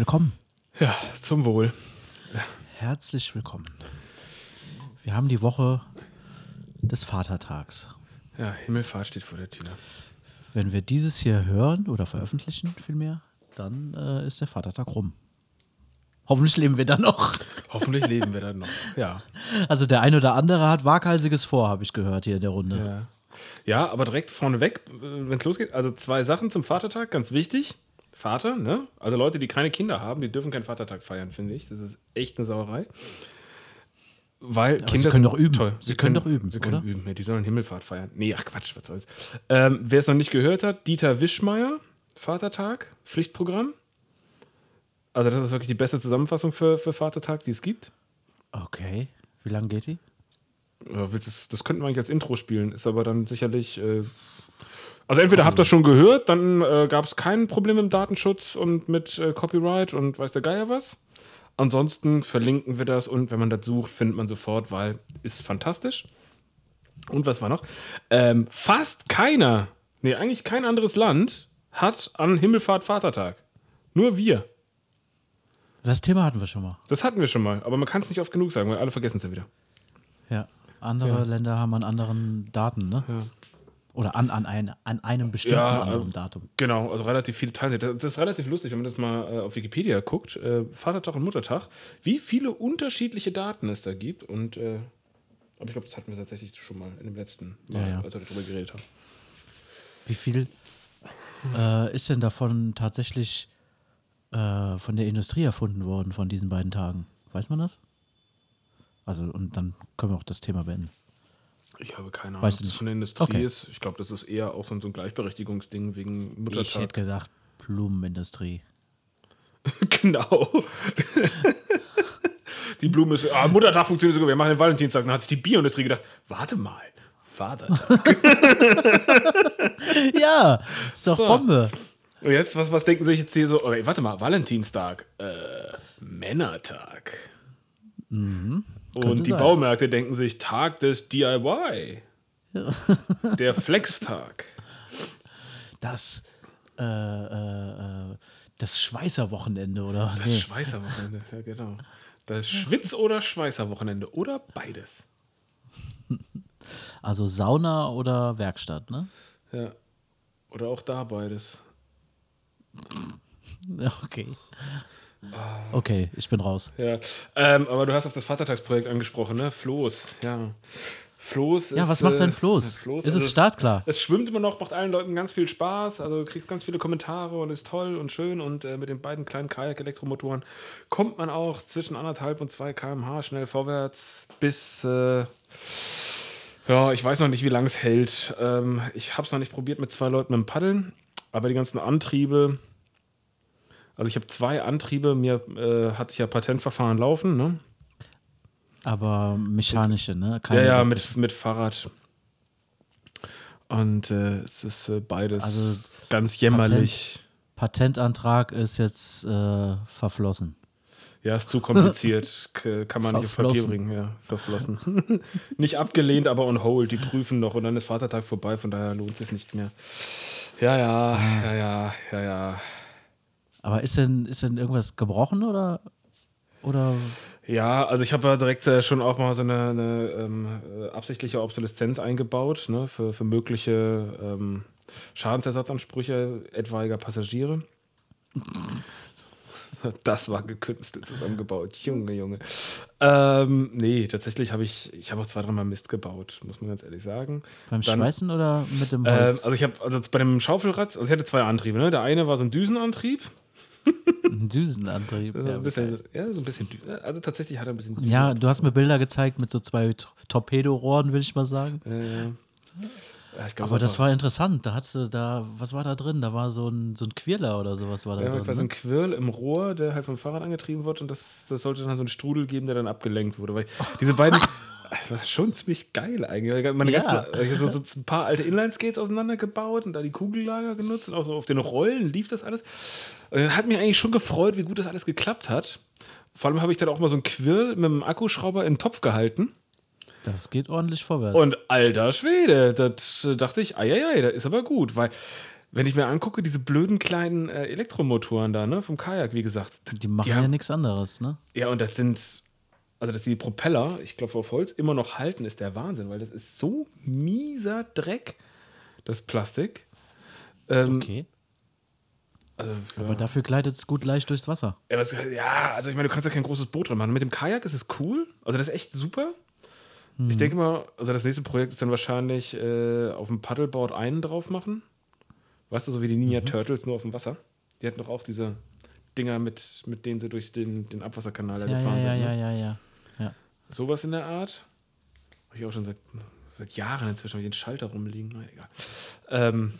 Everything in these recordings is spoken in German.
Willkommen. Ja, zum Wohl. Herzlich willkommen. Wir haben die Woche des Vatertags. Ja, Himmelfahrt steht vor der Tür. Wenn wir dieses hier hören oder veröffentlichen vielmehr, dann äh, ist der Vatertag rum. Hoffentlich leben wir dann noch. Hoffentlich leben wir dann noch. Ja. Also der eine oder andere hat waghalsiges vor, habe ich gehört hier in der Runde. Ja, ja aber direkt vorneweg, wenn es losgeht, also zwei Sachen zum Vatertag, ganz wichtig. Vater, ne? Also Leute, die keine Kinder haben, die dürfen keinen Vatertag feiern, finde ich. Das ist echt eine Sauerei. Weil Aber Kinder sie können doch üben. Toll. Sie können doch üben, Sie können oder? üben. Ja, die sollen Himmelfahrt feiern. Nee, ach Quatsch, was soll's. Ähm, Wer es noch nicht gehört hat, Dieter Wischmeier, Vatertag, Pflichtprogramm. Also das ist wirklich die beste Zusammenfassung für, für Vatertag, die es gibt. Okay. Wie lange geht die? Ja, willst du's- das könnten wir eigentlich als Intro spielen, ist aber dann sicherlich. Äh, also entweder habt ihr das schon gehört, dann äh, gab es kein Problem mit Datenschutz und mit äh, Copyright und weiß der Geier was. Ansonsten verlinken wir das und wenn man das sucht, findet man sofort, weil ist fantastisch. Und was war noch? Ähm, fast keiner, nee, eigentlich kein anderes Land hat an Himmelfahrt Vatertag. Nur wir. Das Thema hatten wir schon mal. Das hatten wir schon mal, aber man kann es nicht oft genug sagen, weil alle vergessen es ja wieder. Ja. Andere Ja. Länder haben an anderen Daten, ne? Oder an, an, ein, an einem bestimmten Ja, anderen äh, Datum. Genau, also relativ viele Teile. Das das ist relativ lustig, wenn man das mal äh, auf Wikipedia guckt. Äh, Vatertag und Muttertag, wie viele unterschiedliche Daten es da gibt. Und äh, aber ich glaube, das hatten wir tatsächlich schon mal in dem letzten Mal, Ja, ja. als wir darüber geredet haben. Wie viel äh, ist denn davon tatsächlich äh, von der Industrie erfunden worden, von diesen beiden Tagen? Weiß man das? Also, und dann können wir auch das Thema beenden. Ich habe keine Ahnung, Weißt was du von der Industrie Okay. ist. Ich glaube, das ist eher auch so ein, Gleichberechtigungsding wegen Ich Muttertag. hätte gesagt, Blumenindustrie. genau. die Blume ist. Ah, Muttertag funktioniert sogar. Wir machen den Valentinstag. Dann hat sich die Bioindustrie gedacht: Warte mal, Vatertag. ja, ist doch So. Bombe. Und jetzt, was, was denken Sie sich jetzt hier so? Okay, warte mal, Valentinstag, äh, Männertag. Und die sein. Baumärkte denken sich Tag des DIY. Der Flextag. Das, äh, äh, äh, das Schweißerwochenende, oder? Das Nee. Schweißerwochenende, ja genau. Das Schwitz- oder Schweißerwochenende oder beides. Also Sauna oder Werkstatt, ne? Ja. Oder auch da beides. Ja, Okay. Okay, ich bin raus. Ja. Ähm, aber du hast auf das Vatertagsprojekt angesprochen, ne? Floß, ja. Floß Ja, ist, was macht äh, denn Floß? Floß ist also es startklar? Es schwimmt immer noch, macht allen Leuten ganz viel Spaß, also kriegt ganz viele Kommentare und ist toll und schön und äh, mit den beiden kleinen Kajak-Elektromotoren kommt man auch zwischen anderthalb und zwei km/h schnell vorwärts bis, äh, ja, ich weiß noch nicht, wie lange es hält. Ähm, ich habe es noch nicht probiert mit zwei Leuten mit dem Paddeln, aber die ganzen Antriebe, also ich habe zwei Antriebe, mir äh, hatte ich ja Patentverfahren laufen, ne? Aber mechanische, ne? Ja, Keine ja, elektrische. mit, mit Fahrrad. Und äh, es ist äh, beides Also ganz jämmerlich. Patentantrag ist jetzt äh, verflossen. Ja, ist zu kompliziert. Kann man nicht auf Papier Verflossen. bringen. Ja, verflossen. nicht abgelehnt, aber on hold. Die prüfen noch und dann ist Vatertag vorbei, von daher lohnt es sich nicht mehr. Ja, ja, ja, ja, ja, ja. Aber ist denn, ist denn irgendwas gebrochen oder? Oder Ja, also ich habe ja direkt äh, schon auch mal so eine, eine ähm, äh, absichtliche Obsoleszenz eingebaut, ne, für, für mögliche ähm, Schadensersatzansprüche etwaiger Passagiere. Das war gekünstelt zusammengebaut. Junge, Junge. Ähm, nee, tatsächlich habe ich, ich habe auch zwei, dreimal Mist gebaut, muss man ganz ehrlich sagen. beim Dann- Schweißen oder mit dem Ähm, Holz? also ich habe, also bei dem Schaufelrad, also ich hatte zwei Antriebe, ne? Der eine war so ein Düsenantrieb. Ein Düsenantrieb. So Ja, ein bisschen, ja, so ein bisschen, Dü- also tatsächlich hat er ein bisschen Düsen- ja, du hast mir Bilder gezeigt mit so zwei Torpedorohren, will ich mal sagen. Äh, ja, glaub, Aber das war interessant. Da hast du da, was war da drin? Da war so ein, so ein Quirler oder sowas war da Ja, drin. quasi ein Ne? Quirl im Rohr, der halt vom Fahrrad angetrieben wird und das, das sollte dann so einen Strudel geben, der dann abgelenkt wurde. Weil diese beiden, das ist schon ziemlich geil eigentlich. Meine Ja. ganzen, so, so ein paar alte Inline-Skates auseinandergebaut und da die Kugellager genutzt und auch so auf den Rollen lief das alles. Äh, Hat mich eigentlich schon gefreut, wie gut das alles geklappt hat. Vor allem habe ich dann auch mal so einen Quirl mit einem Akkuschrauber in den Topf gehalten. Das geht ordentlich vorwärts. Und alter Schwede, das äh, dachte ich, ei, ei, ei, das ist aber gut, weil wenn ich mir angucke, diese blöden kleinen äh, Elektromotoren da, ne, vom Kajak, wie gesagt. Die machen ja haben- nichts anderes, ne? Ja, und das sind, also dass die Propeller, ich glaube auf Holz, immer noch halten, ist der Wahnsinn, weil das ist so mieser Dreck, das Plastik. Ähm, Okay. Also, ja. Aber dafür gleitet es gut leicht durchs Wasser. Ja, was, ja, also ich meine, du kannst ja kein großes Boot drin machen. Mit dem Kajak ist es cool. Also das ist echt super. Ich denke mal, also das nächste Projekt ist dann wahrscheinlich äh, auf dem Paddleboard einen drauf machen. Weißt du, so wie die Ninja Turtles, nur auf dem Wasser. Die hatten doch auch diese Dinger, mit, mit denen sie durch den, den Abwasserkanal ja, gefahren ja, sind. ja, ne? ja, ja. ja. Sowas in der Art. Habe ich auch schon seit, seit Jahren inzwischen hab ich den Schalter rumliegen. Na egal. Ähm,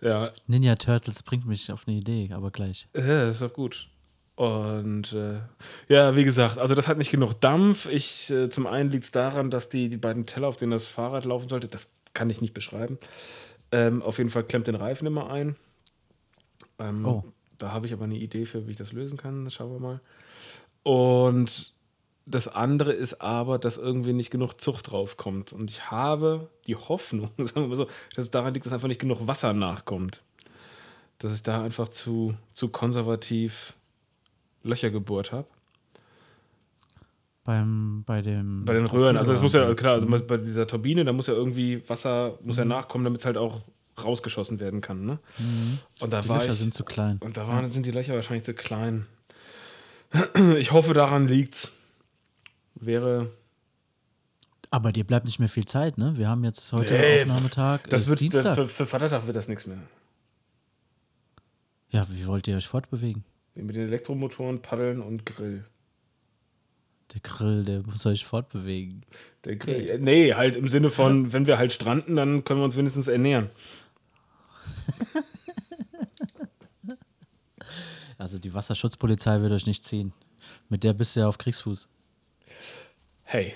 ja, Ninja Turtles bringt mich auf eine Idee, aber gleich. Ja, das ist doch gut. Und äh, ja, wie gesagt, also das hat nicht genug Dampf. Ich, äh, zum einen liegt es daran, dass die, die beiden Teller, auf denen das Fahrrad laufen sollte, das kann ich nicht beschreiben. Ähm, auf jeden Fall klemmt den Reifen immer ein. Ähm, Oh. Da habe ich aber eine Idee für, wie ich das lösen kann. Das schauen wir mal. Und das andere ist aber, dass irgendwie nicht genug Zucht draufkommt. Und ich habe die Hoffnung, sagen wir mal so, dass es daran liegt, dass einfach nicht genug Wasser nachkommt. Dass ich da einfach zu, zu konservativ Löcher gebohrt habe. Beim, bei dem. Bei den Röhren, also das muss ja, klar, Mhm. also bei dieser Turbine, da muss ja irgendwie Wasser, muss ja nachkommen, damit es halt auch rausgeschossen werden kann. Ne? Und da Mhm. Die war Löcher ich, sind zu klein. Und da waren, sind die Löcher wahrscheinlich zu klein. Ich hoffe, daran liegt's. Wäre. Aber dir bleibt nicht mehr viel Zeit, ne? Wir haben jetzt heute Nee, Aufnahmetag. Das wird, Dienstag. Für, für Vatertag wird das nichts mehr. Ja, wie wollt ihr euch fortbewegen? Mit den Elektromotoren, Paddeln und Grill. Der Grill, der muss euch fortbewegen. Der Grill. äh, Nee, halt im Sinne von, wenn wir halt stranden, dann können wir uns wenigstens ernähren. Also die Wasserschutzpolizei wird euch nicht ziehen. Mit der bist du ja auf Kriegsfuß. Hey.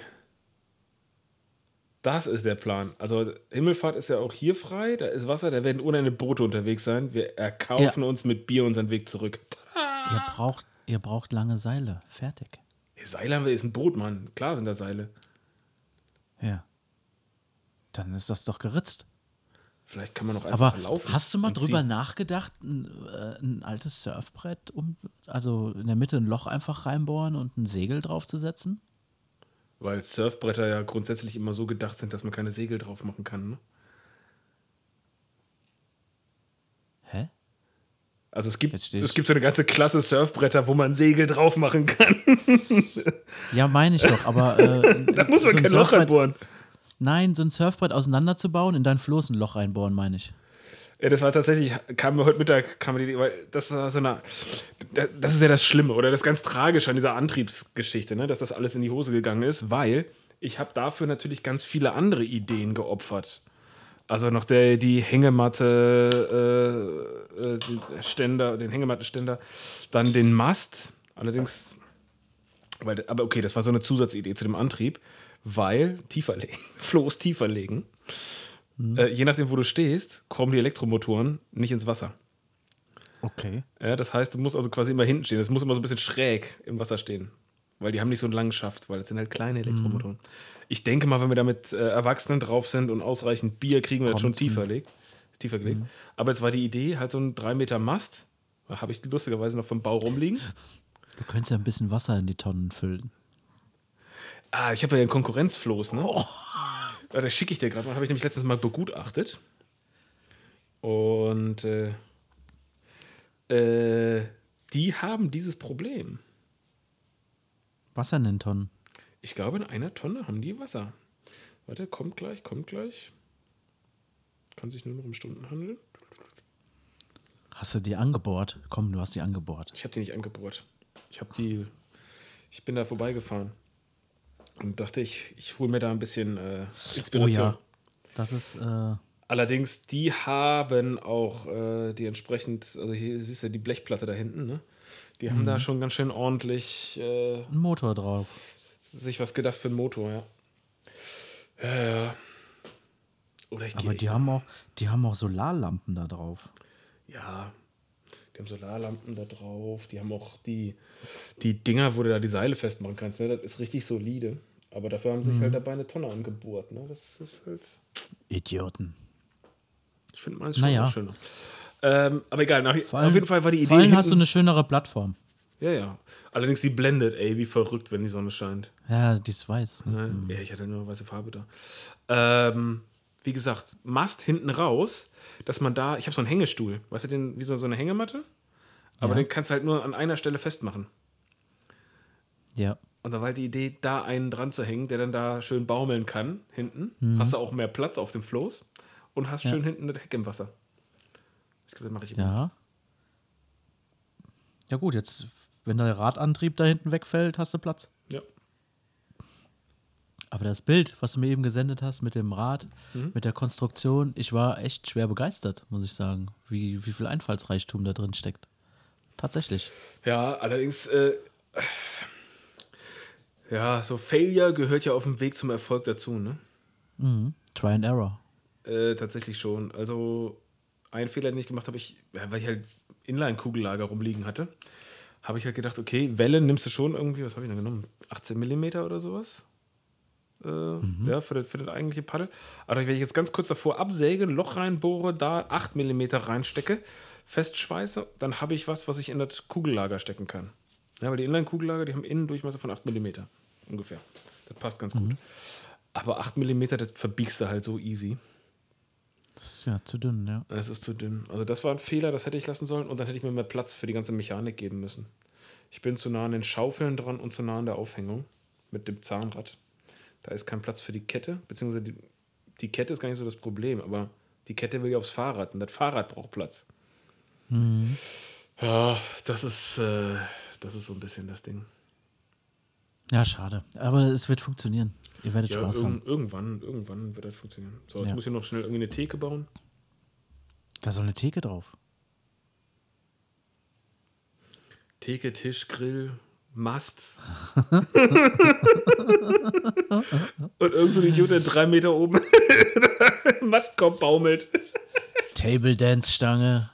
Das ist der Plan. Also Himmelfahrt ist ja auch hier frei, da ist Wasser, da werden unendliche Boote unterwegs sein. Wir erkaufen uns mit Bier unseren Weg zurück. Ihr braucht, ihr braucht lange Seile. Fertig. Seile haben wir, ist ein Boot, Mann. Klar sind da Seile. Ja. Dann ist das doch geritzt. Vielleicht kann man noch einfach Aber laufen. hast du mal drüber ziehen. nachgedacht, ein, äh, ein altes Surfbrett, um, also in der Mitte ein Loch einfach reinbohren und ein Segel draufzusetzen? Weil Surfbretter ja grundsätzlich immer so gedacht sind, dass man keine Segel drauf machen kann. Ne? Hä? Also es gibt, es gibt so eine ganze Klasse Surfbretter, wo man Segel drauf machen kann. Ja, meine ich doch, aber. Äh, da muss man so ein kein Loch reinbohren. Nein, so ein Surfbrett auseinanderzubauen, in dein Floß ein Loch reinbohren, meine ich. Ja, das war tatsächlich, kam mir heute Mittag, kam die Idee, weil das war so eine, da- das ist ja das Schlimme oder das ganz Tragische an dieser Antriebsgeschichte, ne, dass das alles in die Hose gegangen ist, weil ich habe dafür natürlich ganz viele andere Ideen geopfert. Also noch der, die Hängematte, äh, äh, den Ständer, den Hängemattenständer, dann den Mast, allerdings, weil, aber okay, das war so eine Zusatzidee zu dem Antrieb, weil tiefer legen, Floß tiefer legen. Äh, je nachdem, wo du stehst, kommen die Elektromotoren nicht ins Wasser. Okay. Ja, das heißt, du musst also quasi immer hinten stehen. Das muss immer so ein bisschen schräg im Wasser stehen. Weil die haben nicht so einen langen Schaft, weil das sind halt kleine Elektromotoren. Ich denke mal, wenn wir da mit äh, Erwachsenen drauf sind und ausreichend Bier, kriegen wir das schon tiefer, legt, tiefer gelegt. Aber jetzt war die Idee, halt so ein 3 Meter Mast, da habe ich lustigerweise noch vom Bau rumliegen. Du könntest ja ein bisschen Wasser in die Tonnen füllen. Ah, ich habe ja einen Konkurrenzfloß, ne? Ja, das schicke ich dir gerade mal. Habe ich nämlich letztens mal begutachtet. Und äh, äh, die haben dieses Problem. Wasser in den Tonnen. Ich glaube, in einer Tonne haben die Wasser. Warte, kommt gleich, kommt gleich. Kann sich nur noch um Stunden handeln. Hast du die angebohrt? Komm, du hast die angebohrt. Ich habe die nicht angebohrt. Ich habe die. Ich bin da vorbeigefahren. Und dachte, ich, ich hole mir da ein bisschen äh, Oh Inspiration. ja. Das ist, äh, Allerdings, die haben auch äh, die entsprechend, also hier siehst du die Blechplatte da hinten, ne? Die haben da schon ganz schön ordentlich äh, ein Motor drauf. sich was gedacht für den Motor, ja. Ja, ja. Oder ich gehe Aber die haben, auch, die haben auch Solarlampen da drauf. Ja, die haben Solarlampen da drauf. Die haben auch die, die Dinger, wo du da die Seile festmachen kannst. Ne? Das ist richtig solide. Aber dafür haben sich halt dabei eine Tonne angebohrt. Ne? Das ist halt. Idioten. Ich finde meins schon Naja. schöner. Ähm, aber egal, nach, allem, auf jeden Fall war die Idee. Vor allem hast du eine schönere Plattform. ja, ja. Allerdings die blendet, ey, wie verrückt, wenn die Sonne scheint. Ja, die ist weiß. Ne? Ne? Ja, ich hatte nur eine weiße Farbe da. Ähm, wie gesagt, Mast hinten raus, dass man da, ich habe so einen Hängestuhl, weißt du, den, wie so, so eine Hängematte, aber Ja. den kannst du halt nur an einer Stelle festmachen. Ja. Und da war halt die Idee, da einen dran zu hängen, der dann da schön baumeln kann, hinten. Hast du auch mehr Platz auf dem Floß und hast Ja. schön hinten das Heck im Wasser. Ich glaube, das mache ich immer. Ja. Ja, gut, jetzt, wenn der Radantrieb da hinten wegfällt, hast du Platz. Ja. Aber das Bild, was du mir eben gesendet hast mit dem Rad, Mhm. mit der Konstruktion, ich war echt schwer begeistert, muss ich sagen, wie, wie viel Einfallsreichtum da drin steckt. Tatsächlich. Ja, allerdings, äh, ja, so Failure gehört ja auf dem Weg zum Erfolg dazu, ne? Mhm. Try and Error. Äh, tatsächlich schon. Also, einen Fehler, den ich gemacht habe, ich, weil ich halt Inline-Kugellager rumliegen hatte, habe ich halt gedacht, okay, Welle nimmst du schon irgendwie, was habe ich denn genommen? 18 mm oder sowas? Äh, Ja, für das, für das eigentliche Paddel. Aber wenn ich jetzt ganz kurz davor absäge, ein Loch reinbohre, da 8 mm reinstecke, festschweiße, dann habe ich was, was ich in das Kugellager stecken kann. Ja, weil die Inline-Kugellager, die haben Innendurchmesser von 8 mm ungefähr. Das passt ganz gut. Aber 8 mm, das verbiegst du halt so easy. Das ist ja zu dünn, ja. Es ist zu dünn. Also das war ein Fehler, das hätte ich lassen sollen und dann hätte ich mir mehr Platz für die ganze Mechanik geben müssen. Ich bin zu nah an den Schaufeln dran und zu nah an der Aufhängung mit dem Zahnrad. Da ist kein Platz für die Kette, beziehungsweise die, die Kette ist gar nicht so das Problem, aber die Kette will ja aufs Fahrrad und das Fahrrad braucht Platz. Ja, das ist, äh, das ist so ein bisschen das Ding. Ja, schade. Aber es wird funktionieren. Ihr werdet Ja, Spaß haben. irg irgendwann, irgendwann wird das funktionieren. So, jetzt Ja. muss ich noch schnell irgendwie eine Theke bauen. Da soll eine Theke drauf. Theke, Tisch, Grill, Mast. Und irgend so ein Idiot, der drei Meter oben im Mastkorb baumelt. Table Dance Stange.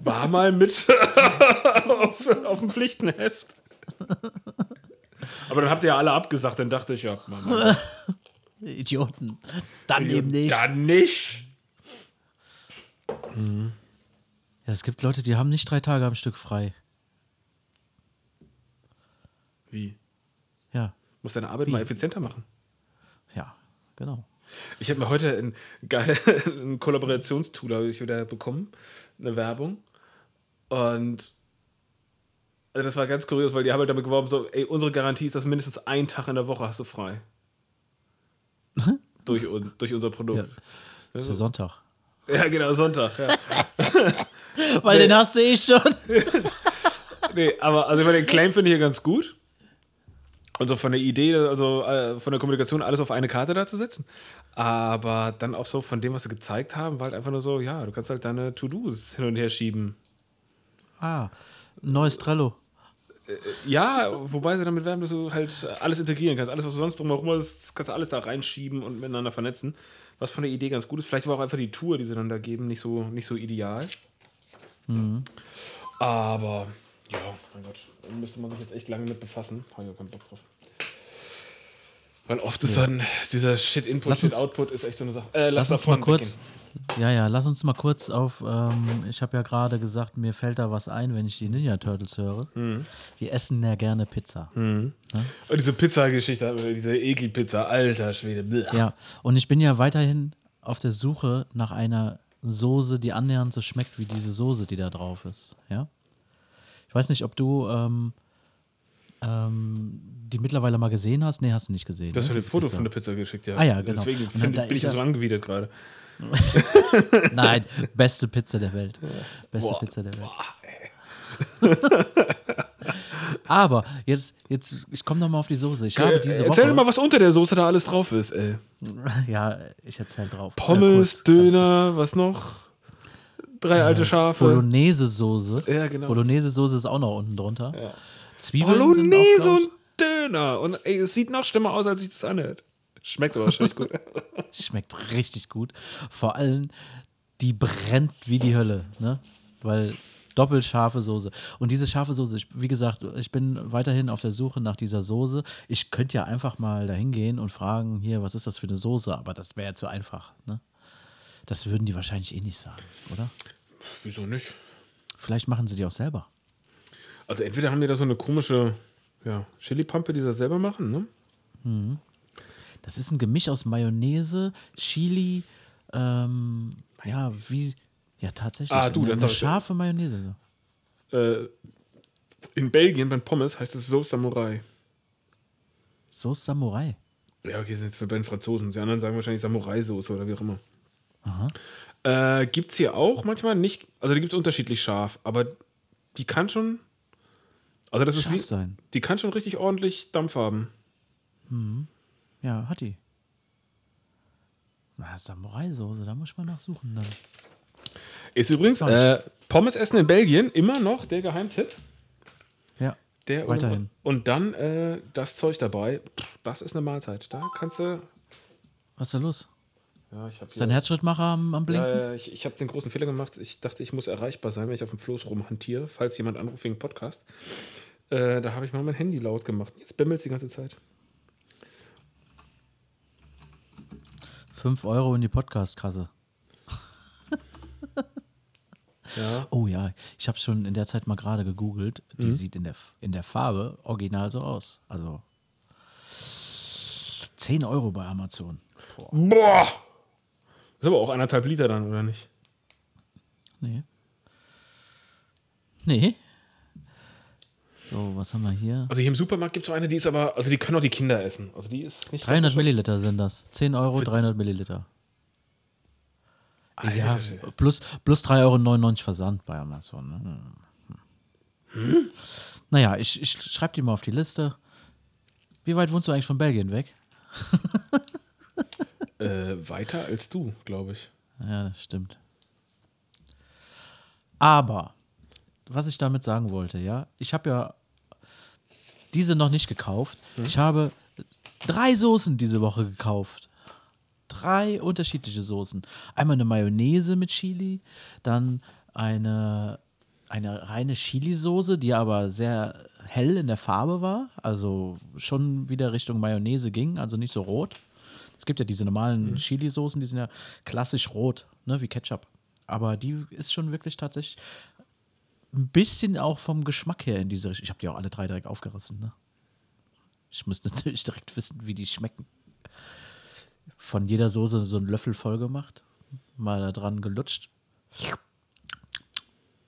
War mal mit auf, auf dem Pflichtenheft. Aber dann habt ihr ja alle abgesagt, dann dachte ich, ja, Mann, Mann, Idioten. Dann eben nicht. Dann nicht. Ja, es gibt Leute, die haben nicht drei Tage am Stück frei. Wie? Ja, Muss deine Arbeit mal effizienter machen. ja, genau. Ich habe mir heute ein geile ein Kollaborationstool habe ich wieder bekommen, eine Werbung. Und also das war ganz kurios, weil die haben halt damit geworben, so, ey, unsere Garantie ist, dass mindestens einen Tag in der Woche hast du frei. durch, un- durch unser Produkt. Ja. Das ist ja Sonntag. Ja, genau, Sonntag. Ja. Weil den hast du eh schon. Nee, aber also ich meine, den Claim finde ich ja ganz gut. Und so von der Idee, also äh, von der Kommunikation, alles auf eine Karte da zu setzen. Aber dann auch so von dem, was sie gezeigt haben, war halt einfach nur so, ja, du kannst halt deine To-Dos hin und her schieben. Ah, neues Trello. Ja, wobei sie damit werben, dass du halt alles integrieren kannst. Alles, was sonst drumherum ist, kannst du alles da reinschieben und miteinander vernetzen. Was von der Idee ganz gut ist. Vielleicht war auch einfach die Tour, die sie dann da geben, nicht so, nicht so ideal. Aber, ja, mein Gott, da müsste man sich jetzt echt lange mit befassen. Habe ich auch keinen Bock drauf. Weil oft ist dann dieser Shit-Input, Shit-Output ist echt so eine Sache. Äh, lass, Lass uns mal kurz. weggehen. Ja, ja, lass uns mal kurz auf. Ähm, ich habe ja gerade gesagt, mir fällt da was ein, wenn ich die Ninja Turtles höre. Mhm. Die essen ja gerne Pizza. Und diese Pizza-Geschichte, diese Ekel-Pizza, alter Schwede. bleh. Ja, und ich bin ja weiterhin auf der Suche nach einer Soße, die annähernd so schmeckt wie diese Soße, die da drauf ist. Ja. Ich weiß nicht, ob du ähm, ähm, die mittlerweile mal gesehen hast. Nee, hast du nicht gesehen. Du hast ne, mir ein Foto Pizza. von der Pizza geschickt, ja. Ah ja, genau. Deswegen dann find, da bin ich ja ja- so angewidert gerade. Nein, beste Pizza der Welt. Beste Boah, Pizza der Welt. Aber jetzt, jetzt ich komme noch mal auf die Soße. Ich habe diese Äh, Erzähl Woche, mir mal, was unter der Soße da alles drauf ist, ey. Ja, ich erzähl drauf. Äh, Pommes, kurz, Döner, was noch? Drei alte Schafe. Bolognese-Soße. Ja, genau. Bolognese-Soße ist auch noch unten drunter. Ja. Zwiebeln Bolognese auch, und Döner. Und ey, es sieht noch schlimmer aus, als sich das anhört. Schmeckt aber wahrscheinlich gut. schmeckt richtig gut. Vor allem, die brennt wie die Hölle, ne? Weil doppelt scharfe Soße. Und diese scharfe Soße, ich, wie gesagt, ich bin weiterhin auf der Suche nach dieser Soße. Ich könnte ja einfach mal dahin gehen und fragen, hier, was ist das für eine Soße? Aber das wäre ja zu einfach, ne? Das würden die wahrscheinlich eh nicht sagen, oder? Wieso nicht? Vielleicht machen sie die auch selber. Also entweder haben die da so eine komische ja, Chili-Pampe, die sie selber machen, ne? Das ist ein Gemisch aus Mayonnaise, Chili, ähm, ja, wie, ja, tatsächlich. Ah, du, eine, dann eine scharfe Mayonnaise. So. Äh, in Belgien beim Pommes heißt es Sauce Samurai. Sauce Samurai. Ja, okay, sind jetzt bei den Franzosen. Die anderen sagen wahrscheinlich Samurai-Soße oder wie auch immer. Aha. Äh, gibt es hier auch manchmal nicht, also die gibt es unterschiedlich scharf, aber die kann schon, also das ist Scharf wie, sein. die kann schon richtig ordentlich Dampf haben. Ja, hat die. Na, Samurai-Soße, da muss man nachsuchen dann. Ist übrigens äh, Pommes essen in Belgien immer noch der Geheimtipp. Ja. Der Weiterhin. Und dann äh, das Zeug dabei. Das ist eine Mahlzeit. Da kannst du. Was ist da los? Ja, ich Ist dein Herzschrittmacher am, am Blinken? ja, ich, ich habe den großen Fehler gemacht. Ich dachte, ich muss erreichbar sein, wenn ich auf dem Floß rumhantiere, falls jemand anruft wegen Podcast. Äh, da habe ich mal mein Handy laut gemacht. Jetzt bimmelt es die ganze Zeit. 5 Euro in die Podcast-Kasse. Ja. Oh ja, ich habe schon in der Zeit mal gerade gegoogelt. Die Mhm. sieht in der, in der Farbe original so aus. Also 10 Euro bei Amazon. Boah! Ist aber auch anderthalb Liter dann, oder nicht? Nee. Nee. So, was haben wir hier? Also hier im Supermarkt gibt es so eine, die ist aber, also die können auch die Kinder essen. Also die ist nicht 300 ganz so Milliliter sind das. 10 Euro, 300 Milliliter. Alter, Ja, Schwede. plus, plus 3,99 Euro Versand bei Amazon. Ne? Hm. Naja, ich, ich schreibe die mal auf die Liste. Wie weit wohnst du eigentlich von Belgien weg? Äh, weiter als du, glaube ich. Ja, das stimmt. Aber, was ich damit sagen wollte, ja, ich habe ja diese noch nicht gekauft. Ich habe drei Soßen diese Woche gekauft. Drei unterschiedliche Soßen. Einmal eine Mayonnaise mit Chili, dann eine, eine reine Chili-Soße, die aber sehr hell in der Farbe war, also schon wieder Richtung Mayonnaise ging, also nicht so rot. Es gibt ja diese normalen Chili-Soßen, die sind ja klassisch rot, ne, wie Ketchup. Aber die ist schon wirklich tatsächlich ein bisschen auch vom Geschmack her in diese Richtung. Ich habe die auch alle drei direkt aufgerissen, ne? Ich muss natürlich direkt wissen, wie die schmecken. Von jeder Soße so einen Löffel voll gemacht, mal da dran gelutscht.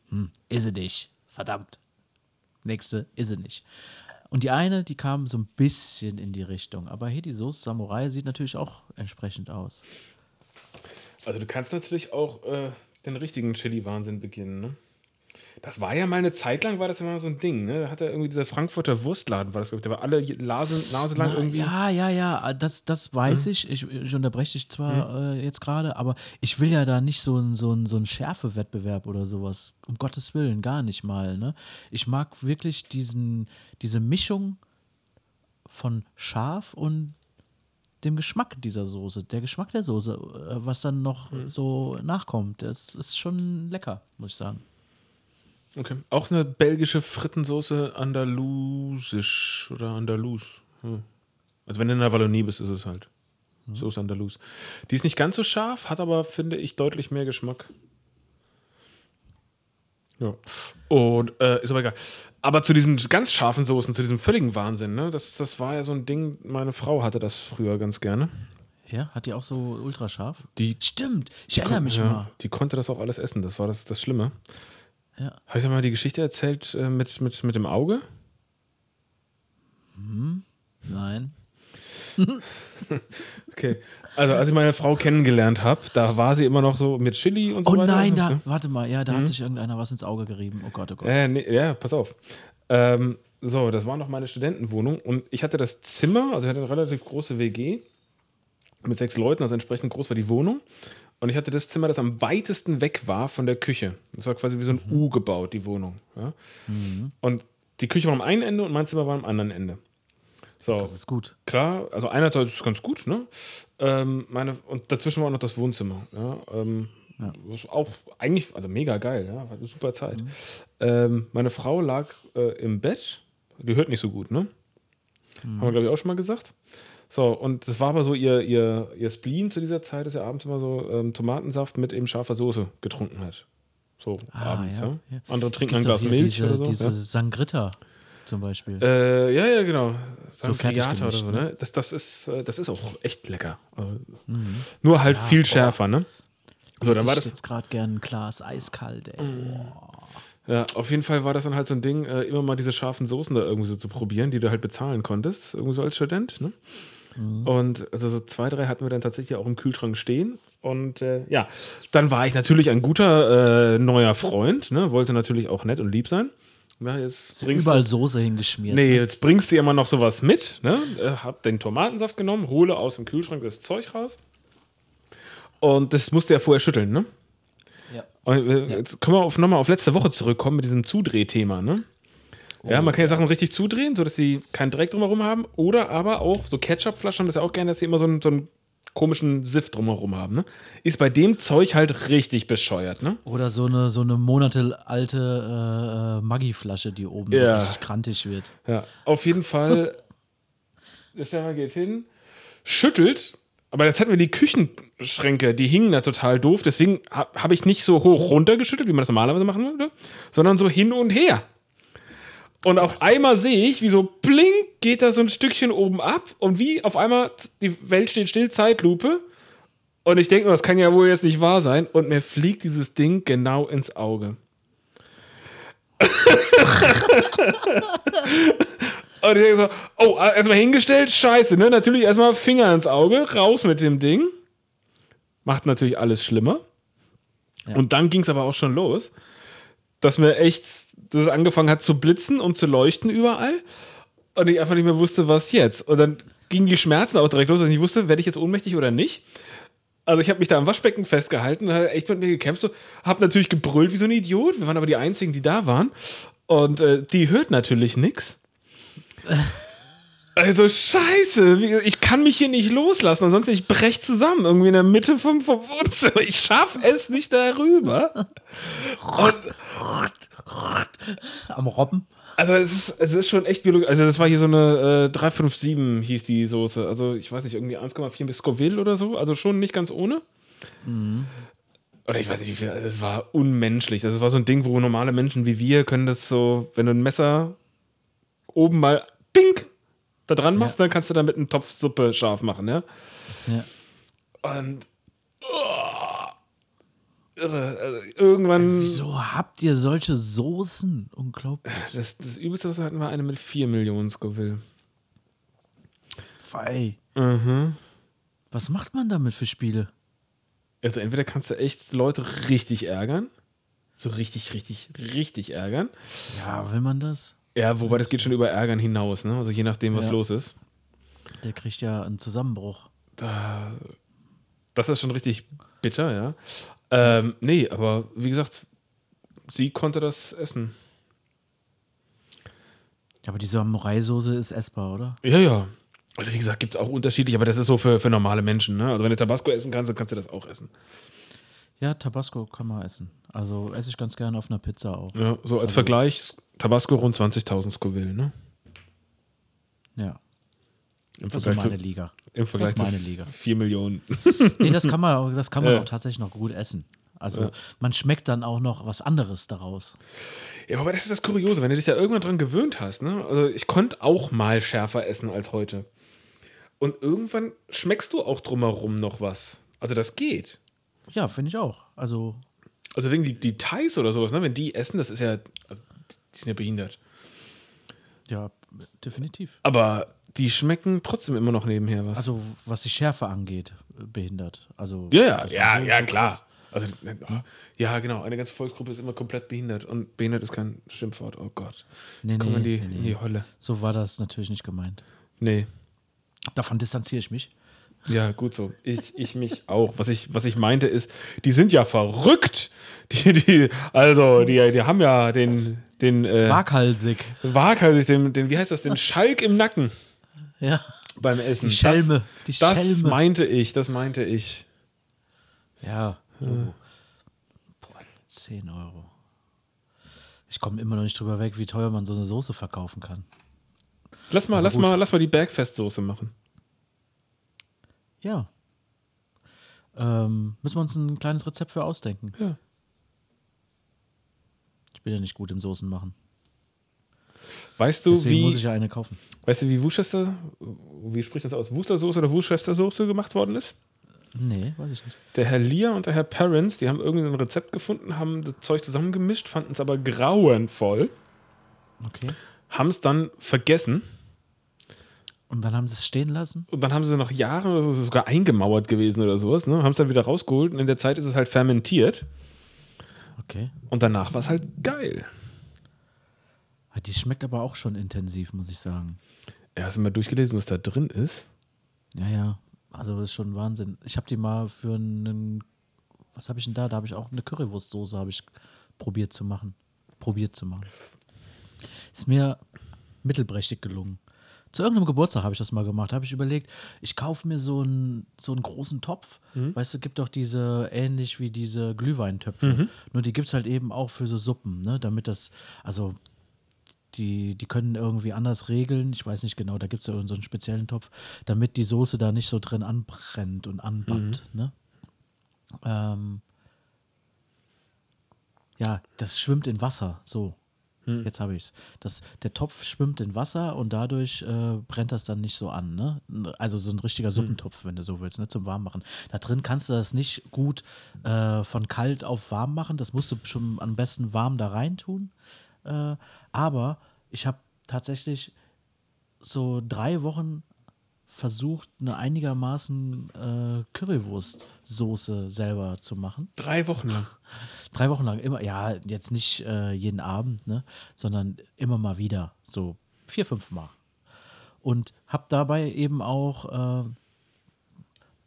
Hm, ist sie nicht. Verdammt. Nächste ist sie nicht. Und die eine, die kam so ein bisschen in die Richtung. Aber hier die Soße Samurai sieht natürlich auch entsprechend aus. Also du kannst natürlich auch äh, den richtigen Chili-Wahnsinn beginnen, ne? Das war ja mal eine Zeit lang, war das immer so ein Ding, ne? Da hat er irgendwie dieser Frankfurter Wurstladen, war das, glaub ich, der war alle Nase, Nase lang Na, irgendwie. Ja, ja, ja, das, das weiß ich. ich. Ich unterbreche dich zwar äh, jetzt gerade, aber ich will ja da nicht so einen so ein, so ein Schärfewettbewerb oder sowas. Um Gottes Willen, gar nicht mal. Ne? Ich mag wirklich diesen, diese Mischung von scharf und dem Geschmack dieser Soße. Der Geschmack der Soße, äh, was dann noch so nachkommt, das ist schon lecker, muss ich sagen. Okay. Auch eine belgische Frittensoße andalusisch oder andalus. Hm. Also wenn du in der Wallonie bist, ist es halt. Soße andalus. Die ist nicht ganz so scharf, hat aber, finde ich, deutlich mehr Geschmack. Ja. Und äh, ist aber egal. Aber zu diesen ganz scharfen Soßen, zu diesem völligen Wahnsinn, ne? Das, das war ja so ein Ding, meine Frau hatte das früher ganz gerne. Ja, hat die auch so ultrascharf? Die, Stimmt, ich erinnere mich ja, mal. die konnte das auch alles essen, das war das, das Schlimme. Ja. Habe ich dir mal die Geschichte erzählt äh, mit, mit, mit dem Auge? Nein. Okay. Also, als ich meine Frau kennengelernt habe, da war sie immer noch so mit Chili und so Oh weiter. nein, da, Ja. warte mal, ja, da hat sich irgendeiner was ins Auge gerieben. Oh Gott, oh Gott. Äh, nee, ja, pass auf. Ähm, so, das war noch meine Studentenwohnung und ich hatte das Zimmer, also ich hatte eine relativ große WG mit sechs Leuten, also entsprechend groß war die Wohnung. Und ich hatte das Zimmer, das am weitesten weg war von der Küche. Das war quasi wie so ein U gebaut, die Wohnung. Ja? Und die Küche war am einen Ende und mein Zimmer war am anderen Ende. So, Das ist gut. klar, also einer Teil ist ganz gut, ne? Ähm, meine, und dazwischen war auch noch das Wohnzimmer. Ja, ähm, Was auch eigentlich, also mega geil, ja, war eine super Zeit. Ähm, meine Frau lag äh, im Bett, die hört nicht so gut, ne? Haben wir, glaube ich, auch schon mal gesagt. So, und das war aber so ihr, ihr, ihr Spleen zu dieser Zeit, dass er abends immer so ähm, Tomatensaft mit eben scharfer Soße getrunken hat. So Ah, abends, ja, ja. ja. Andere trinken Gibt's ein Glas Milch diese, oder so. Diese ja. Sangritta zum Beispiel. Äh, ja, ja, genau. So Sangriata oder so, gemischt, ne? Das, das, ist, äh, das ist auch echt lecker. Äh, Nur halt viel schärfer, ne? So, dann war ich das. jetzt gerade gern ein Glas eiskalt, ey. Ja, auf jeden Fall war das dann halt so ein Ding, äh, immer mal diese scharfen Soßen da irgendwie so zu probieren, die du halt bezahlen konntest, irgendwie so als Student. Ne? Und also so zwei, drei hatten wir dann tatsächlich auch im Kühlschrank stehen. Und äh, ja, dann war ich natürlich ein guter äh, neuer Freund, ne? wollte natürlich auch nett und lieb sein. Ja, jetzt bringst überall du, Soße hingeschmiert. nee, jetzt bringst du immer noch sowas mit. Ne? Äh, hab den Tomatensaft genommen, hole aus dem Kühlschrank das Zeug raus. Und das musste er vorher schütteln, ne? Ja. Und, äh, Jetzt können wir auf, nochmal auf letzte Woche zurückkommen mit diesem Zudrehthema, ne? Ja, man kann ja Sachen richtig zudrehen, sodass sie keinen Dreck drumherum haben. Oder aber auch, so Ketchupflaschen haben das ja auch gerne, dass sie immer so einen, so einen komischen Siff drumherum haben, ne? Ist bei dem Zeug halt richtig bescheuert, ne? Oder so eine, so eine monatelälte äh, äh, Maggi-Flasche, die oben Ja. so richtig krantig wird. Ja, auf jeden Fall. Der Stefan geht hin, schüttelt, aber jetzt hatten wir die Küchenschränke, die hingen da total doof. Deswegen ha, habe ich nicht so hoch runtergeschüttelt, wie man das normalerweise machen würde, sondern so hin und her. Und auf einmal sehe ich, wie so blink geht da so ein Stückchen oben ab und wie auf einmal die Welt steht still, Zeitlupe. Und ich denke, das kann ja wohl jetzt nicht wahr sein. Und mir fliegt dieses Ding genau ins Auge. Und ich denke so, oh, erstmal hingestellt, scheiße, ne? Natürlich erstmal Finger ins Auge, raus mit dem Ding. Macht natürlich alles schlimmer. Ja. Und dann ging es aber auch schon los, dass mir echt, dass es angefangen hat zu blitzen und zu leuchten überall. Und ich einfach nicht mehr wusste, was jetzt. Und dann gingen die Schmerzen auch direkt los, dass ich nicht wusste, werde ich jetzt ohnmächtig oder nicht. Also ich habe mich da am Waschbecken festgehalten und habe echt mit mir gekämpft. So, habe natürlich gebrüllt wie so ein Idiot. Wir waren aber die Einzigen, die da waren. Und äh, die hört natürlich nichts. Also scheiße, ich kann mich hier nicht loslassen, ansonsten ich brech zusammen, irgendwie in der Mitte vom, vom Wohnzimmer. Ich schaff es nicht darüber. Und, Am Robben. also es ist, es ist schon echt biologisch. Also das war hier so eine äh, 357 hieß die Soße. Also ich weiß nicht, irgendwie 1,4 bis Scoville oder so. Also schon nicht ganz ohne. Oder ich weiß nicht wie viel. Also es war unmenschlich. Das war so ein Ding, wo normale Menschen wie wir können das so, wenn du ein Messer oben mal pink da dran machst, dann kannst du damit einen Topf Suppe scharf machen, ja. Ja. Und oh, irre. Also irgendwann. Wieso habt ihr solche Soßen? Unglaublich. Das, das übelste was wir hatten war eine mit 4 Millionen Scoville. Fei. Mhm. Was macht man damit für Spiele? Also entweder kannst du echt Leute richtig ärgern. So richtig, richtig, richtig ärgern. Ja, will man das? Ja, wobei das geht schon über Ärgern hinaus, ne? Also je nachdem, was Ja. los ist. Der kriegt ja einen Zusammenbruch. Das ist schon richtig bitter, ja. Ähm, nee, aber wie gesagt, sie konnte das essen. Aber die Samurai-Soße ist essbar, oder? Ja, ja. Also wie gesagt, gibt es auch unterschiedlich, aber das ist so für, für normale Menschen, ne? Also wenn du Tabasco essen kannst, dann kannst du das auch essen. Ja, Tabasco kann man essen. Also esse ich ganz gerne auf einer Pizza auch. Ja, so als Vergleich, Tabasco rund 20.000 Scoville, ne? Ja, Im das ist Vergleich, meine zu, Liga. im Vergleich ist meine Liga. 4 Millionen. Nee, das kann man, auch- das kann man Ja. auch tatsächlich noch gut essen. Also man schmeckt dann auch noch was anderes daraus. Ja, aber das ist das Kuriose, wenn du dich da irgendwann dran gewöhnt hast, ne? Also ich konnte auch mal schärfer essen als heute. Und irgendwann schmeckst du auch drumherum noch was. Also das geht. Ja, finde ich auch. Also Also wegen die, die Thais oder sowas, ne? Wenn die essen, das ist ja, also die sind ja behindert. ja, definitiv. Aber die schmecken trotzdem immer noch nebenher was. Also was die Schärfe angeht, äh, behindert. Also ja, ja, ja, so- ja, so klar. Also, oh, ja, genau. Eine ganze Volksgruppe ist immer komplett behindert. Und behindert ist kein Schimpfwort. Oh Gott. Nee, Komm in die, nee, nee, in die Hölle. So war das natürlich nicht gemeint. Nee. Davon distanziere ich mich. Ja, gut so. Ich, ich mich auch. Was ich, was ich meinte ist, die sind ja verrückt. Die, die, also, die, die haben ja den, den äh, Waghalsig. Waghals, den, den, wie heißt das, den Schalk im Nacken Ja. beim Essen. Die Schelme, Das, die das Schelme. meinte ich, das meinte ich. Ja. Oh. Boah, 10 Euro. Ich komme immer noch nicht drüber weg, wie teuer man so eine Soße verkaufen kann. Lass mal, lass gut. mal, lass mal die Bergfestsoße machen. Ja. Ähm, müssen wir uns ein kleines Rezept für ausdenken. Ja. Ich bin ja nicht gut im Soßen machen. Weißt du, Deswegen wie, muss ich ja eine kaufen. weißt du, wie Worcester, wie spricht das aus? Worcestersoße oder Worcestersoße gemacht worden ist? Nee, weiß ich nicht. Der Herr Lear und der Herr Parents, die haben irgendein Rezept gefunden, haben das Zeug zusammengemischt, fanden es aber grauenvoll, Okay. haben es dann vergessen Und dann haben sie es stehen lassen? und dann haben sie nach Jahren oder so sogar eingemauert gewesen oder sowas, ne? haben es dann wieder rausgeholt und in der Zeit ist es halt fermentiert Okay. und danach war es halt geil. Ah, Die schmeckt aber auch schon intensiv, muss ich sagen. Ja, hast du mal durchgelesen, was da drin ist? Ja, ja. Also das ist schon Wahnsinn. Ich habe die mal für einen, was habe ich denn da? Da habe ich auch eine Currywurstsoße habe ich probiert zu machen. Probiert zu machen. Ist mir mittelprächtig gelungen. Zu irgendeinem Geburtstag habe ich das mal gemacht. Habe ich überlegt, ich kaufe mir so einen, so einen großen Topf. Weißt du, gibt doch diese, ähnlich wie diese Glühweintöpfe. Nur die gibt es halt eben auch für so Suppen, ne? Damit das, also die, die können irgendwie anders regeln. Ich weiß nicht genau, da gibt es ja so einen speziellen Topf, damit die Soße da nicht so drin anbrennt und anbappt. Ne? Ähm, ja, das schwimmt in Wasser. So, jetzt habe ich es. Der Topf schwimmt in Wasser und dadurch äh, brennt das dann nicht so an. Ne? Also so ein richtiger Suppentopf, wenn du so willst, ne? zum Warmmachen. Da drin kannst du das nicht gut äh, von kalt auf warm machen. Das musst du schon am besten warm da rein tun. Äh, aber ich habe tatsächlich so drei Wochen versucht, eine einigermaßen äh, Currywurstsoße selber zu machen. Drei Wochen lang. Drei Wochen lang immer, ja, jetzt nicht äh, jeden Abend, ne, sondern immer mal wieder, so vier, fünf Mal. Und habe dabei eben auch äh,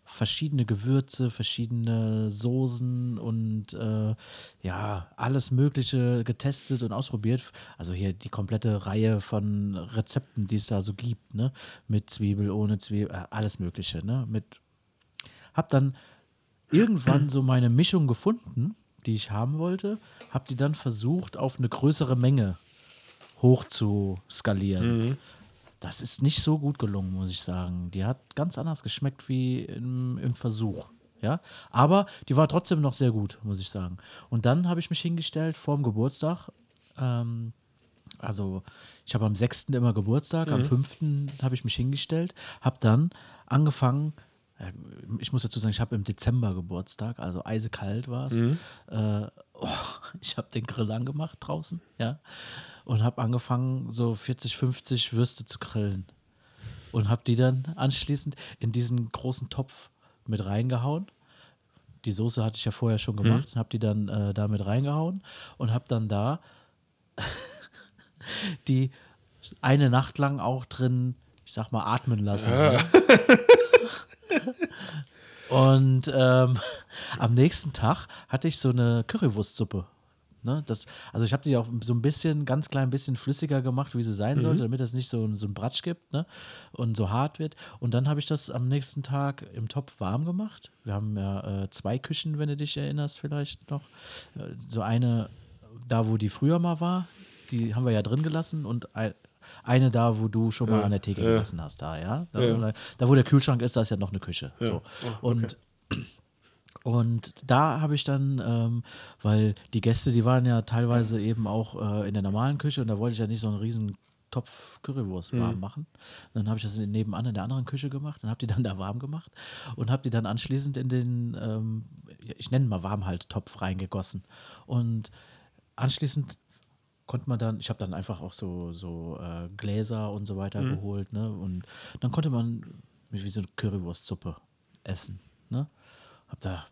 verschiedene Gewürze, verschiedene Soßen und äh, ja, alles Mögliche getestet und ausprobiert. Also hier die komplette Reihe von Rezepten, die es da so gibt, ne? Mit Zwiebel, ohne Zwiebel, äh, alles Mögliche, ne? Mit hab dann irgendwann so meine Mischung gefunden, die ich haben wollte, hab die dann versucht, auf eine größere Menge hoch zu skalieren. Das ist nicht so gut gelungen, muss ich sagen. Die hat ganz anders geschmeckt wie im, im Versuch. Ja, aber die war trotzdem noch sehr gut, muss ich sagen. Und dann habe ich mich hingestellt vor dem Geburtstag. Ähm, also, ich habe am 6. immer Geburtstag, am 5. habe ich mich hingestellt, habe dann angefangen, äh, ich muss dazu sagen, ich habe im Dezember Geburtstag, also eisekalt war es. Äh, oh, ich habe den Grill angemacht draußen, ja, und habe angefangen, so 40, 50 Würste zu grillen. Und habe die dann anschließend in diesen großen Topf mit reingehauen. Die Soße hatte ich ja vorher schon gemacht und habe die dann äh, da mit reingehauen und habe dann da die eine Nacht lang auch drin, ich sag mal, atmen lassen. ne? Und ähm, am nächsten Tag hatte ich so eine Currywurstsuppe. Ne, das, also ich habe die auch so ein bisschen, ganz klein bisschen flüssiger gemacht, wie sie sein sollte, damit das nicht so, so ein Bratsch gibt ne, und so hart wird. Und dann habe ich das am nächsten Tag im Topf warm gemacht. Wir haben ja äh, zwei Küchen, wenn du dich erinnerst vielleicht noch. Äh, so eine da, wo die früher mal war, die haben wir ja drin gelassen und ein, eine da, wo du schon mal an der Theke ja. gesessen hast, da, ja. Da, Ja. da, wo der Kühlschrank ist, da ist ja noch eine Küche. So. Oh, okay. Und und da habe ich dann, ähm, weil die Gäste, die waren ja teilweise eben auch äh, in der normalen Küche und da wollte ich ja nicht so einen riesen Topf Currywurst warm machen. Dann habe ich das nebenan in der anderen Küche gemacht und habe die dann da warm gemacht und habe die dann anschließend in den, ähm, ich nenne mal Warmhalttopf reingegossen. Und anschließend konnte man dann, ich habe dann einfach auch so, so äh, Gläser und so weiter geholt, ne? Und dann konnte man wie so eine Currywurstsuppe essen, ne? Hab da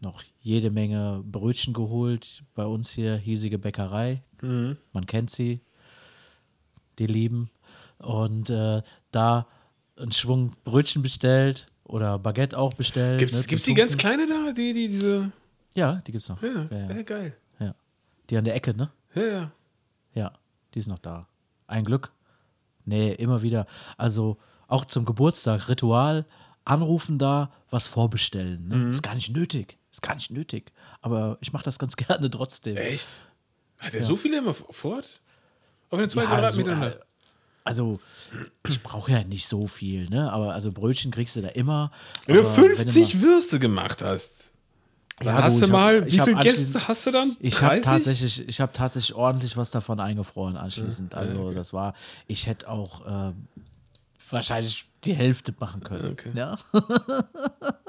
noch jede Menge Brötchen geholt. Bei uns hier hiesige Bäckerei. Man kennt sie, die lieben. Und äh, da einen Schwung Brötchen bestellt oder Baguette auch bestellt. Gibt's, ne, zum gibt's die ganz kleine da? Die, die, diese. Ja, die gibt's noch. Ja, ja, ja. ja. geil. ja. Die an der Ecke, ne? Ja, ja. Ja, die ist noch da. Ein Glück. Nee, immer wieder. Also auch zum Geburtstag, Ritual, anrufen da, was vorbestellen. Ne? Ist gar nicht nötig. Ist gar nicht nötig. Aber ich mache das ganz gerne trotzdem. Echt? Hat er so viele immer fort? Auf den zwei Ja, Quadratmetern so, äh, also ich brauche ja nicht so viel, ne? Aber also Brötchen kriegst du da immer. Wenn du aber wenn 50 mal- Würste gemacht hast, dann Ja, hast gut, du hab- mal, ich wie hab viele Gäste hast du dann? Ich habe 30? tatsächlich, ich habe tatsächlich ordentlich was davon eingefroren anschließend. Also das war, ich hätte auch äh, wahrscheinlich die Hälfte machen können. Okay. Ja.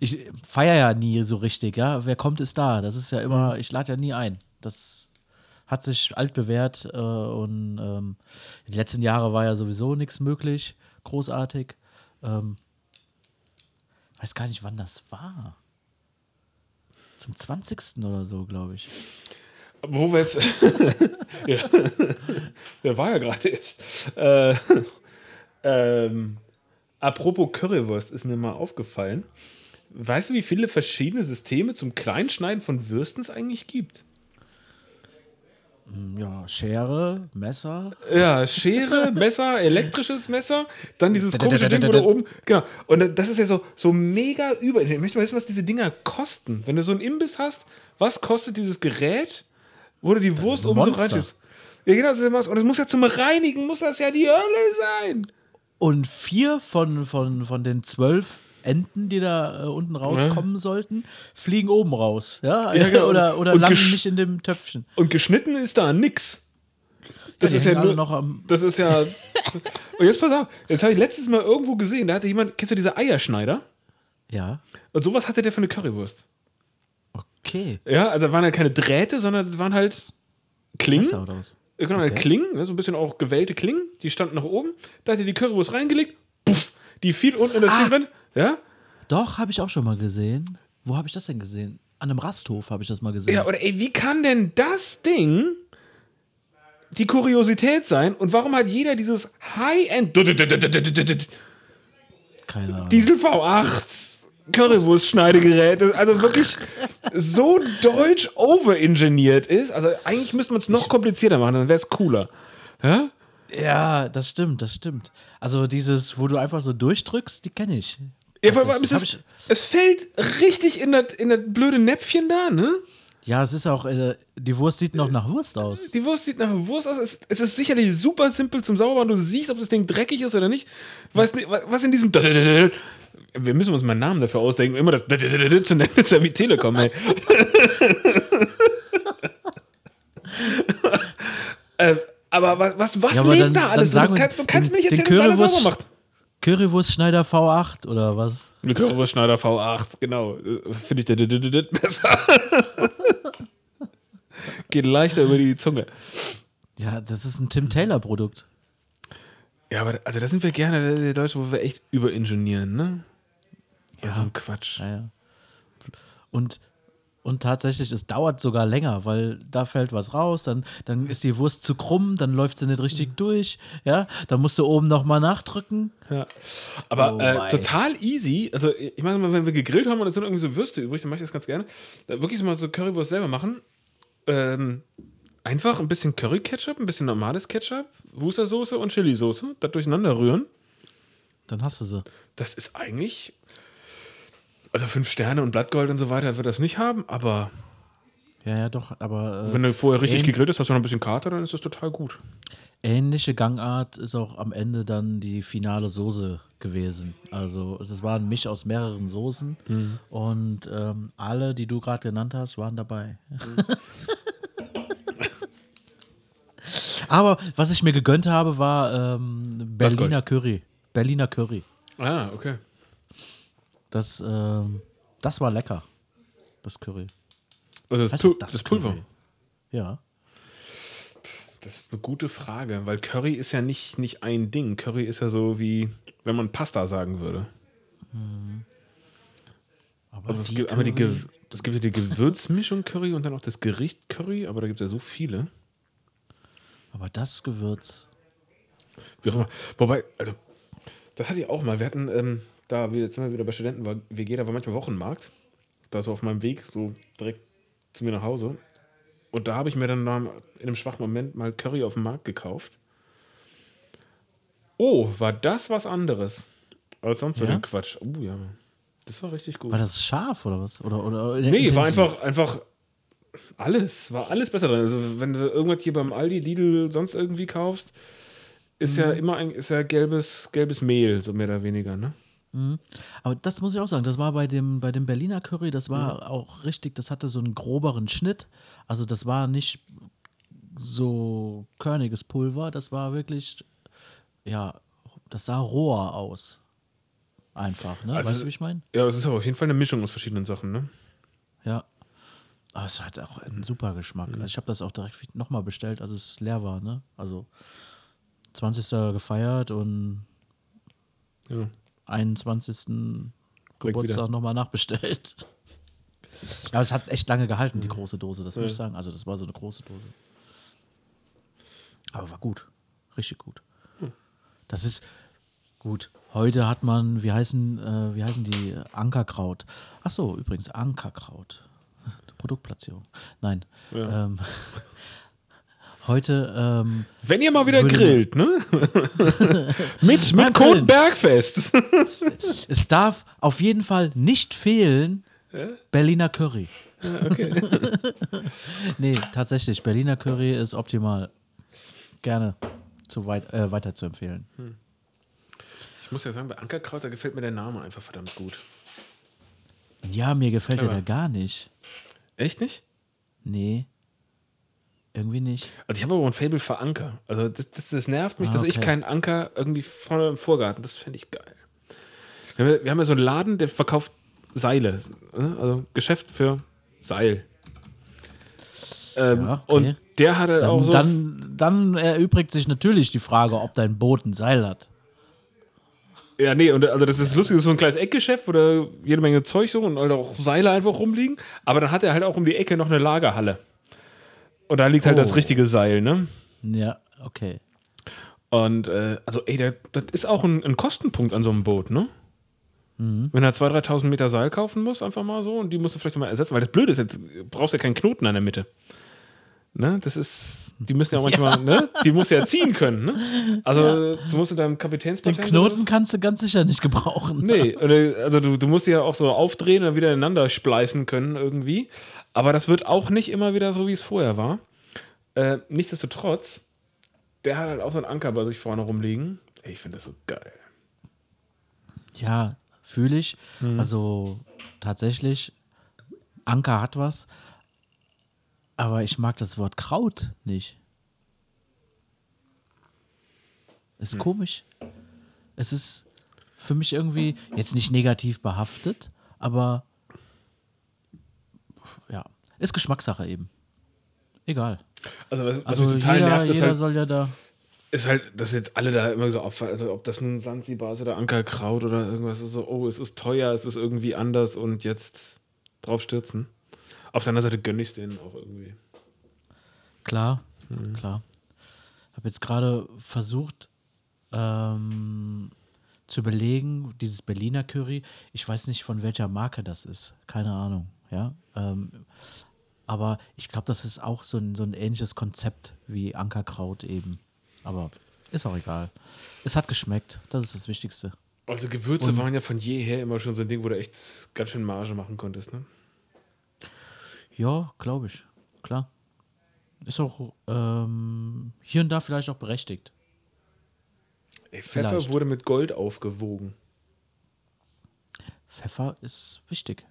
ich feiere ja nie so richtig, ja. Wer kommt, ist da. Das ist ja immer, ich lade ja nie ein. Das hat sich alt bewährt äh, und ähm, die letzten Jahre war ja sowieso nichts möglich, großartig. Ähm, weiß gar nicht, wann das war. Zum 20. oder so, glaube ich. Wo wir jetzt. ja. Der war ja gerade erst. Äh, ähm, apropos Currywurst, ist mir mal aufgefallen. Weißt du, wie viele verschiedene Systeme zum Kleinschneiden von Würsten es eigentlich gibt? Ja, Schere, Messer. Ja, Schere, Messer, elektrisches Messer, dann dieses komische Ding, wo du oben. Genau. Und das ist ja so, so mega über. Ich möchte mal wissen, was diese Dinger kosten. Wenn du so einen Imbiss hast, was kostet dieses Gerät, wo du die Wurst ein oben so reinschiebst? Ja, genau, das Monster. und es muss ja zum Reinigen, muss das ja die Hölle sein. Und vier von, von, von den zwölf Enten, die da äh, unten rauskommen sollten, fliegen oben raus. Ja, Ja, genau. oder, oder Und landen nicht in dem Töpfchen. Und geschnitten ist da nix. Das die ist ja nur, noch am- Das ist ja. und jetzt pass auf, jetzt habe ich letztes Mal irgendwo gesehen, da hatte jemand, kennst du diese Eierschneider? Ja. Und sowas hatte der für eine Currywurst. Okay. Ja, also da waren ja keine Drähte, sondern das waren halt Klingen. Messer oder was? Ja, Genau, Okay. Klingen, ne, so ein bisschen auch gewellte Klingen, die standen nach oben. Da hat er die Currywurst reingelegt, puff, die fiel unten in das Ah. Ding drin. Ja? Doch, habe ich auch schon mal gesehen. Wo habe ich das denn gesehen? An einem Rasthof habe ich das mal gesehen. Ja, oder ey, wie kann denn das Ding die Kuriosität sein? Und warum hat jeder dieses High-End Keine Ahnung. Diesel V8 Currywurst-Schneidegerät, also wirklich so deutsch overengineert ist? Also eigentlich müsste man es noch komplizierter machen, dann wäre es cooler. Ja? Ja, das stimmt, das stimmt. Also dieses, wo du einfach so durchdrückst, die kenne ich. Ja, es, ist, es fällt richtig in das, in das blöde Näpfchen da, ne? Ja, es ist auch, äh, die Wurst sieht noch nach Wurst aus. Die Wurst sieht nach Wurst aus. Es, es ist sicherlich super simpel zum Saubermachen. Du siehst, ob das Ding dreckig ist oder nicht. Weißt nicht, wa- was in diesem. Wir müssen uns mal einen Namen dafür ausdenken, immer das zu nennen, ist ja wie Telekom, ey. äh, aber was, was, was Ja, aber lebt dann- da alles? Du, kannst, du kannst den- mir nicht erzählen, dass alles Currywurst- sauber macht. Currywurstschneider V8 oder was? Eine Currywurstschneider V8, genau. Finde ich das besser. Geht leichter über die Zunge. Ja, das ist ein Tim Taylor Produkt. Ja, aber also da sind wir gerne, die Deutschen, wo wir echt überingenieren, ne? Ja, so ein Quatsch. Ja, ja. Und, und tatsächlich, es dauert sogar länger, weil da fällt was raus, dann, dann ist die Wurst zu krumm, dann läuft sie nicht richtig durch, ja, dann musst du oben nochmal nachdrücken. Ja. Aber Oh äh, total easy. Also, ich meine mal, wenn wir gegrillt haben und es sind irgendwie so Würste übrig, dann mache ich das ganz gerne. Da wirklich mal so Currywurst selber machen. Ähm, einfach ein bisschen Curry-Ketchup, ein bisschen normales Ketchup, Wustersoße und Chili-Soße, das durcheinander rühren. Dann hast du sie. Das ist eigentlich. Also fünf Sterne und Blattgold und so weiter wird das nicht haben, aber Ja, ja, doch, aber wenn äh, du vorher richtig gegrillt hast, hast du noch ein bisschen Kater, dann ist das total gut. ähnliche Gangart ist auch am Ende dann die finale Soße gewesen. Also es war ein Misch aus mehreren Soßen und ähm, alle, die du gerade genannt hast, waren dabei. Aber was ich mir gegönnt habe, war ähm, Berliner Curry. Berliner Curry. Ah, okay. Das, ähm, das war lecker. Das Curry. Also das, Pul das, das Pulver. Curry. Ja. Das ist eine gute Frage, weil Curry ist ja nicht, nicht ein Ding. Curry ist ja so wie, wenn man Pasta sagen würde. Aber Also es gibt einmal die, es gibt ja die Gewürzmischung Curry und dann auch das Gericht Curry, aber da gibt es ja so viele. aber das Gewürz. Wie auch immer. Wobei, also, das hatte ich auch mal. Wir hatten, ähm, da wir jetzt sind wir wieder bei Studenten, war WG, da war manchmal Wochenmarkt. Da so auf meinem Weg, so direkt zu mir nach Hause. Und da habe ich mir dann in einem schwachen Moment mal Curry auf dem Markt gekauft. Oh, war das was anderes als sonst so den Quatsch. Oh ja, das war richtig gut. War das scharf oder was? Oder, oder nee, war einfach, einfach alles, war alles besser drin. Also wenn du irgendwas hier beim Aldi, Lidl, sonst irgendwie kaufst, ist ja immer ein, ist ja gelbes, gelbes Mehl, so mehr oder weniger, ne? Aber das muss ich auch sagen, das war bei dem, bei dem Berliner Curry, das war auch richtig, das hatte so einen groberen Schnitt. Also das war nicht so körniges Pulver, das war wirklich, ja, das sah roher aus. Einfach, ne? Also weißt du, wie ich meine? Ja, es ist aber auf jeden Fall eine Mischung aus verschiedenen Sachen, ne? Ja. Aber es hat auch einen super Geschmack. Also ich habe das auch direkt nochmal bestellt, als es leer war, ne? Also 20. gefeiert und Ja. 21. Geburtstag nochmal nachbestellt. Aber es hat echt lange gehalten, die große Dose, das muss ich sagen. Also das war so eine große Dose. Aber war gut. Richtig gut. Das ist gut. Heute hat man, wie heißen, äh, wie heißen die? Ankerkraut. Ach so, übrigens, Ankerkraut. Produktplatzierung. Nein. Ja. Ähm, heute ähm, Wenn ihr mal wieder grillt, ne? mit mit Code. Bergfest. Es darf auf jeden Fall nicht fehlen Berliner Curry. okay. Nee, tatsächlich, Berliner Curry ist optimal. Gerne zu weit, äh, weiter zu empfehlen. Ich muss ja sagen, bei Ankerkraut, da gefällt mir der Name einfach verdammt gut. Ja, mir gefällt der da gar nicht. Echt nicht? Nee. Irgendwie nicht. Also ich habe aber ein Fable für Anker. Also das, das, das nervt mich, Ah, dass ich keinen Anker irgendwie vorne im Vorgarten, das fände ich geil. Wir haben, ja- wir haben ja so einen Laden, der verkauft Seile. ne? Also Geschäft für Seil. Ähm, Ja, okay. Und der hat halt auch Dann, so. dann, dann erübrigt sich natürlich die Frage, ob dein Boot ein Seil hat. Ja, nee, und also das ist lustig, das ist so ein kleines Eckgeschäft, wo da jede Menge Zeug so und halt auch Seile einfach rumliegen. Aber dann hat er halt auch um die Ecke noch eine Lagerhalle. Und da liegt halt Oh. das richtige Seil, ne? Ja, okay. Und äh, also, ey, das, das ist auch ein, ein Kostenpunkt an so einem Boot, ne? Wenn er 2.000, 3.000 Meter Seil kaufen muss, einfach mal so, und die musst du vielleicht mal ersetzen, weil das Blöde ist, jetzt brauchst ja keinen Knoten an der Mitte. Ne? Das ist, die müssen ja auch manchmal, ne? Die musst du ja ziehen können, ne? Also, du musst in deinem Den Kapitänspatent. Knoten kannst du ganz sicher nicht gebrauchen. Nee, oder- also du, du musst ja auch so aufdrehen und wieder ineinander spleißen können irgendwie. Aber das wird auch nicht immer wieder so, wie es vorher war. Äh, nichtsdestotrotz, der hat halt auch so einen Anker bei sich vorne rumliegen. Ich finde das so geil. Ja, fühle ich. Mhm. Also tatsächlich, Anker hat was, aber ich mag das Wort Kraut nicht. Ist Hm. komisch. Es ist für mich irgendwie jetzt nicht negativ behaftet, aber ist Geschmackssache eben. Egal. Also, was, was Also mich total jeder, nervt, ist jeder halt, soll ja da. ist halt, dass jetzt alle da immer so auffallen, also ob das nun Sansibar ist oder Ankerkraut oder irgendwas ist so, oh, es ist teuer, es ist irgendwie anders und jetzt drauf stürzen. Auf seiner Seite gönne ich es denen auch irgendwie. Klar, Mhm. klar. Habe jetzt gerade versucht ähm, zu überlegen, dieses Berliner Curry. Ich weiß nicht, von welcher Marke das ist. Keine Ahnung. Ja. Ähm, aber ich glaube, das ist auch so ein, so ein ähnliches Konzept wie Ankerkraut eben. Aber ist auch egal. Es hat geschmeckt. Das ist das Wichtigste. Also Gewürze waren ja von jeher immer schon so ein Ding, wo du echt ganz schön Marge machen konntest, ne? Ja, glaube ich. Klar. Ist auch ähm, hier und da vielleicht auch berechtigt. Ey, Pfeffer Vielleicht. wurde mit Gold aufgewogen. Pfeffer ist wichtig.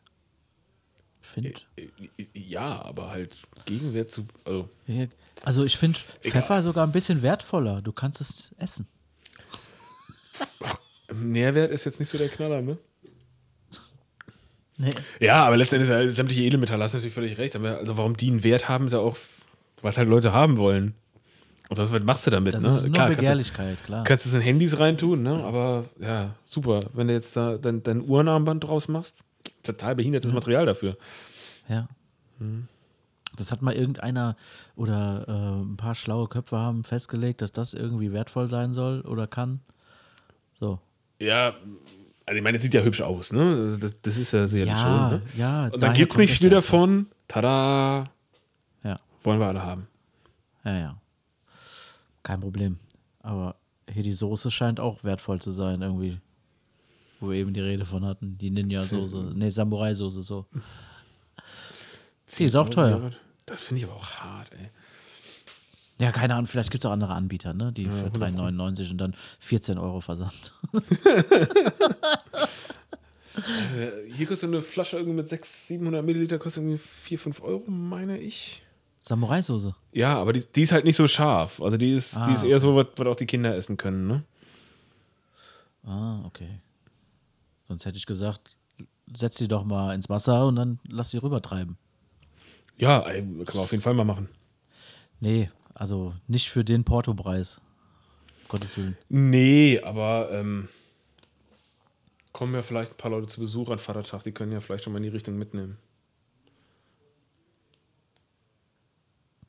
Finde. Äh, Ja, aber halt Gegenwert zu. Also, Also ich finde. Pfeffer sogar ein bisschen wertvoller. Du kannst es essen. Nährwert ist jetzt nicht so der Knaller, ne? Nee. Ja, aber letztendlich ja, sämtliche Edelmetalle hast du natürlich völlig recht. Aber also warum die einen Wert haben, ist ja auch, was halt Leute haben wollen. Und das was machst du damit, Das ne? ist nur Klar, kannst du, Begehrlichkeit, klar. kannst du es in Handys reintun, ne? Aber ja, super. Wenn du jetzt da dein, dein Uhrenarmband draus machst, total behindertes Material dafür. Ja. Das hat mal irgendeiner oder äh, ein paar schlaue Köpfe haben festgelegt, dass das irgendwie wertvoll sein soll oder kann. So. Ja, also ich meine, es sieht ja hübsch aus, ne? Also Das, das ist ja sicherlich Ja, schon. Ne? ja. Und dann gibt es nicht viel ja. davon. Tada! Ja, Wollen wir alle haben. ja, ja. Kein Problem. Aber hier die Soße scheint auch wertvoll zu sein, irgendwie. Wo wir eben die Rede von hatten. Die Ninja-Soße. Nee, Samurai-Soße, so. Die ist auch teuer. Das finde ich aber auch hart, ey. Ja, keine Ahnung, vielleicht gibt es auch andere Anbieter, ne? Die für 3,99 und dann 14 Euro Versand. Äh, Hier kostet eine Flasche irgendwie mit 600, 700 Milliliter, kostet irgendwie 4, 5 Euro, meine ich. Samurai-Soße. Ja, aber die, die ist halt nicht so scharf. Also die ist, die Ah, ist eher so, was, was auch die Kinder essen können, ne? Ah, okay. Sonst hätte ich gesagt, setz die doch mal ins Wasser und dann lass sie rübertreiben. Ja, kann man auf jeden Fall mal machen. Nee, also nicht für den Porto-Preis. Gottes Willen. Nee, aber ähm, kommen ja vielleicht ein paar Leute zu Besuch an Vatertag, die können ja vielleicht schon mal in die Richtung mitnehmen.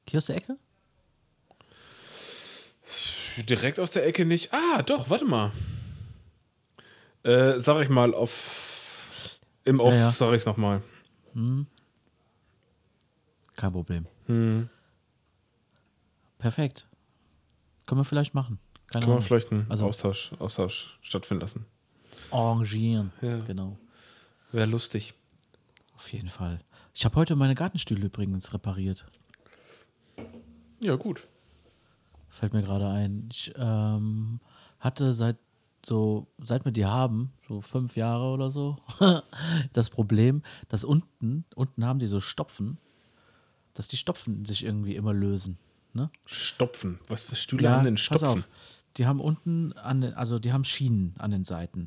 Hier aus der Ecke? Direkt aus der Ecke nicht. Ah, doch, warte mal. Äh, sag ich mal, auf. Im Off Ja, ja. sag ich's nochmal. Kein Problem. Hm. Perfekt. Können wir vielleicht machen. Keine Können wir Ahnung. vielleicht einen Also- Austausch, Austausch stattfinden lassen. Arrangieren. Ja. Genau. Wäre lustig. Auf jeden Fall. Ich habe heute meine Gartenstühle übrigens repariert. Ja, gut. Fällt mir gerade ein. Ich ähm, hatte seit so, seit wir die haben, so fünf Jahre oder so, das Problem, dass unten, unten haben die so Stopfen, dass die Stopfen sich irgendwie immer lösen. Ne? Stopfen. Was für Stühle an den pass Stopfen? auf. Die haben unten an den, also die haben Schienen an den Seiten.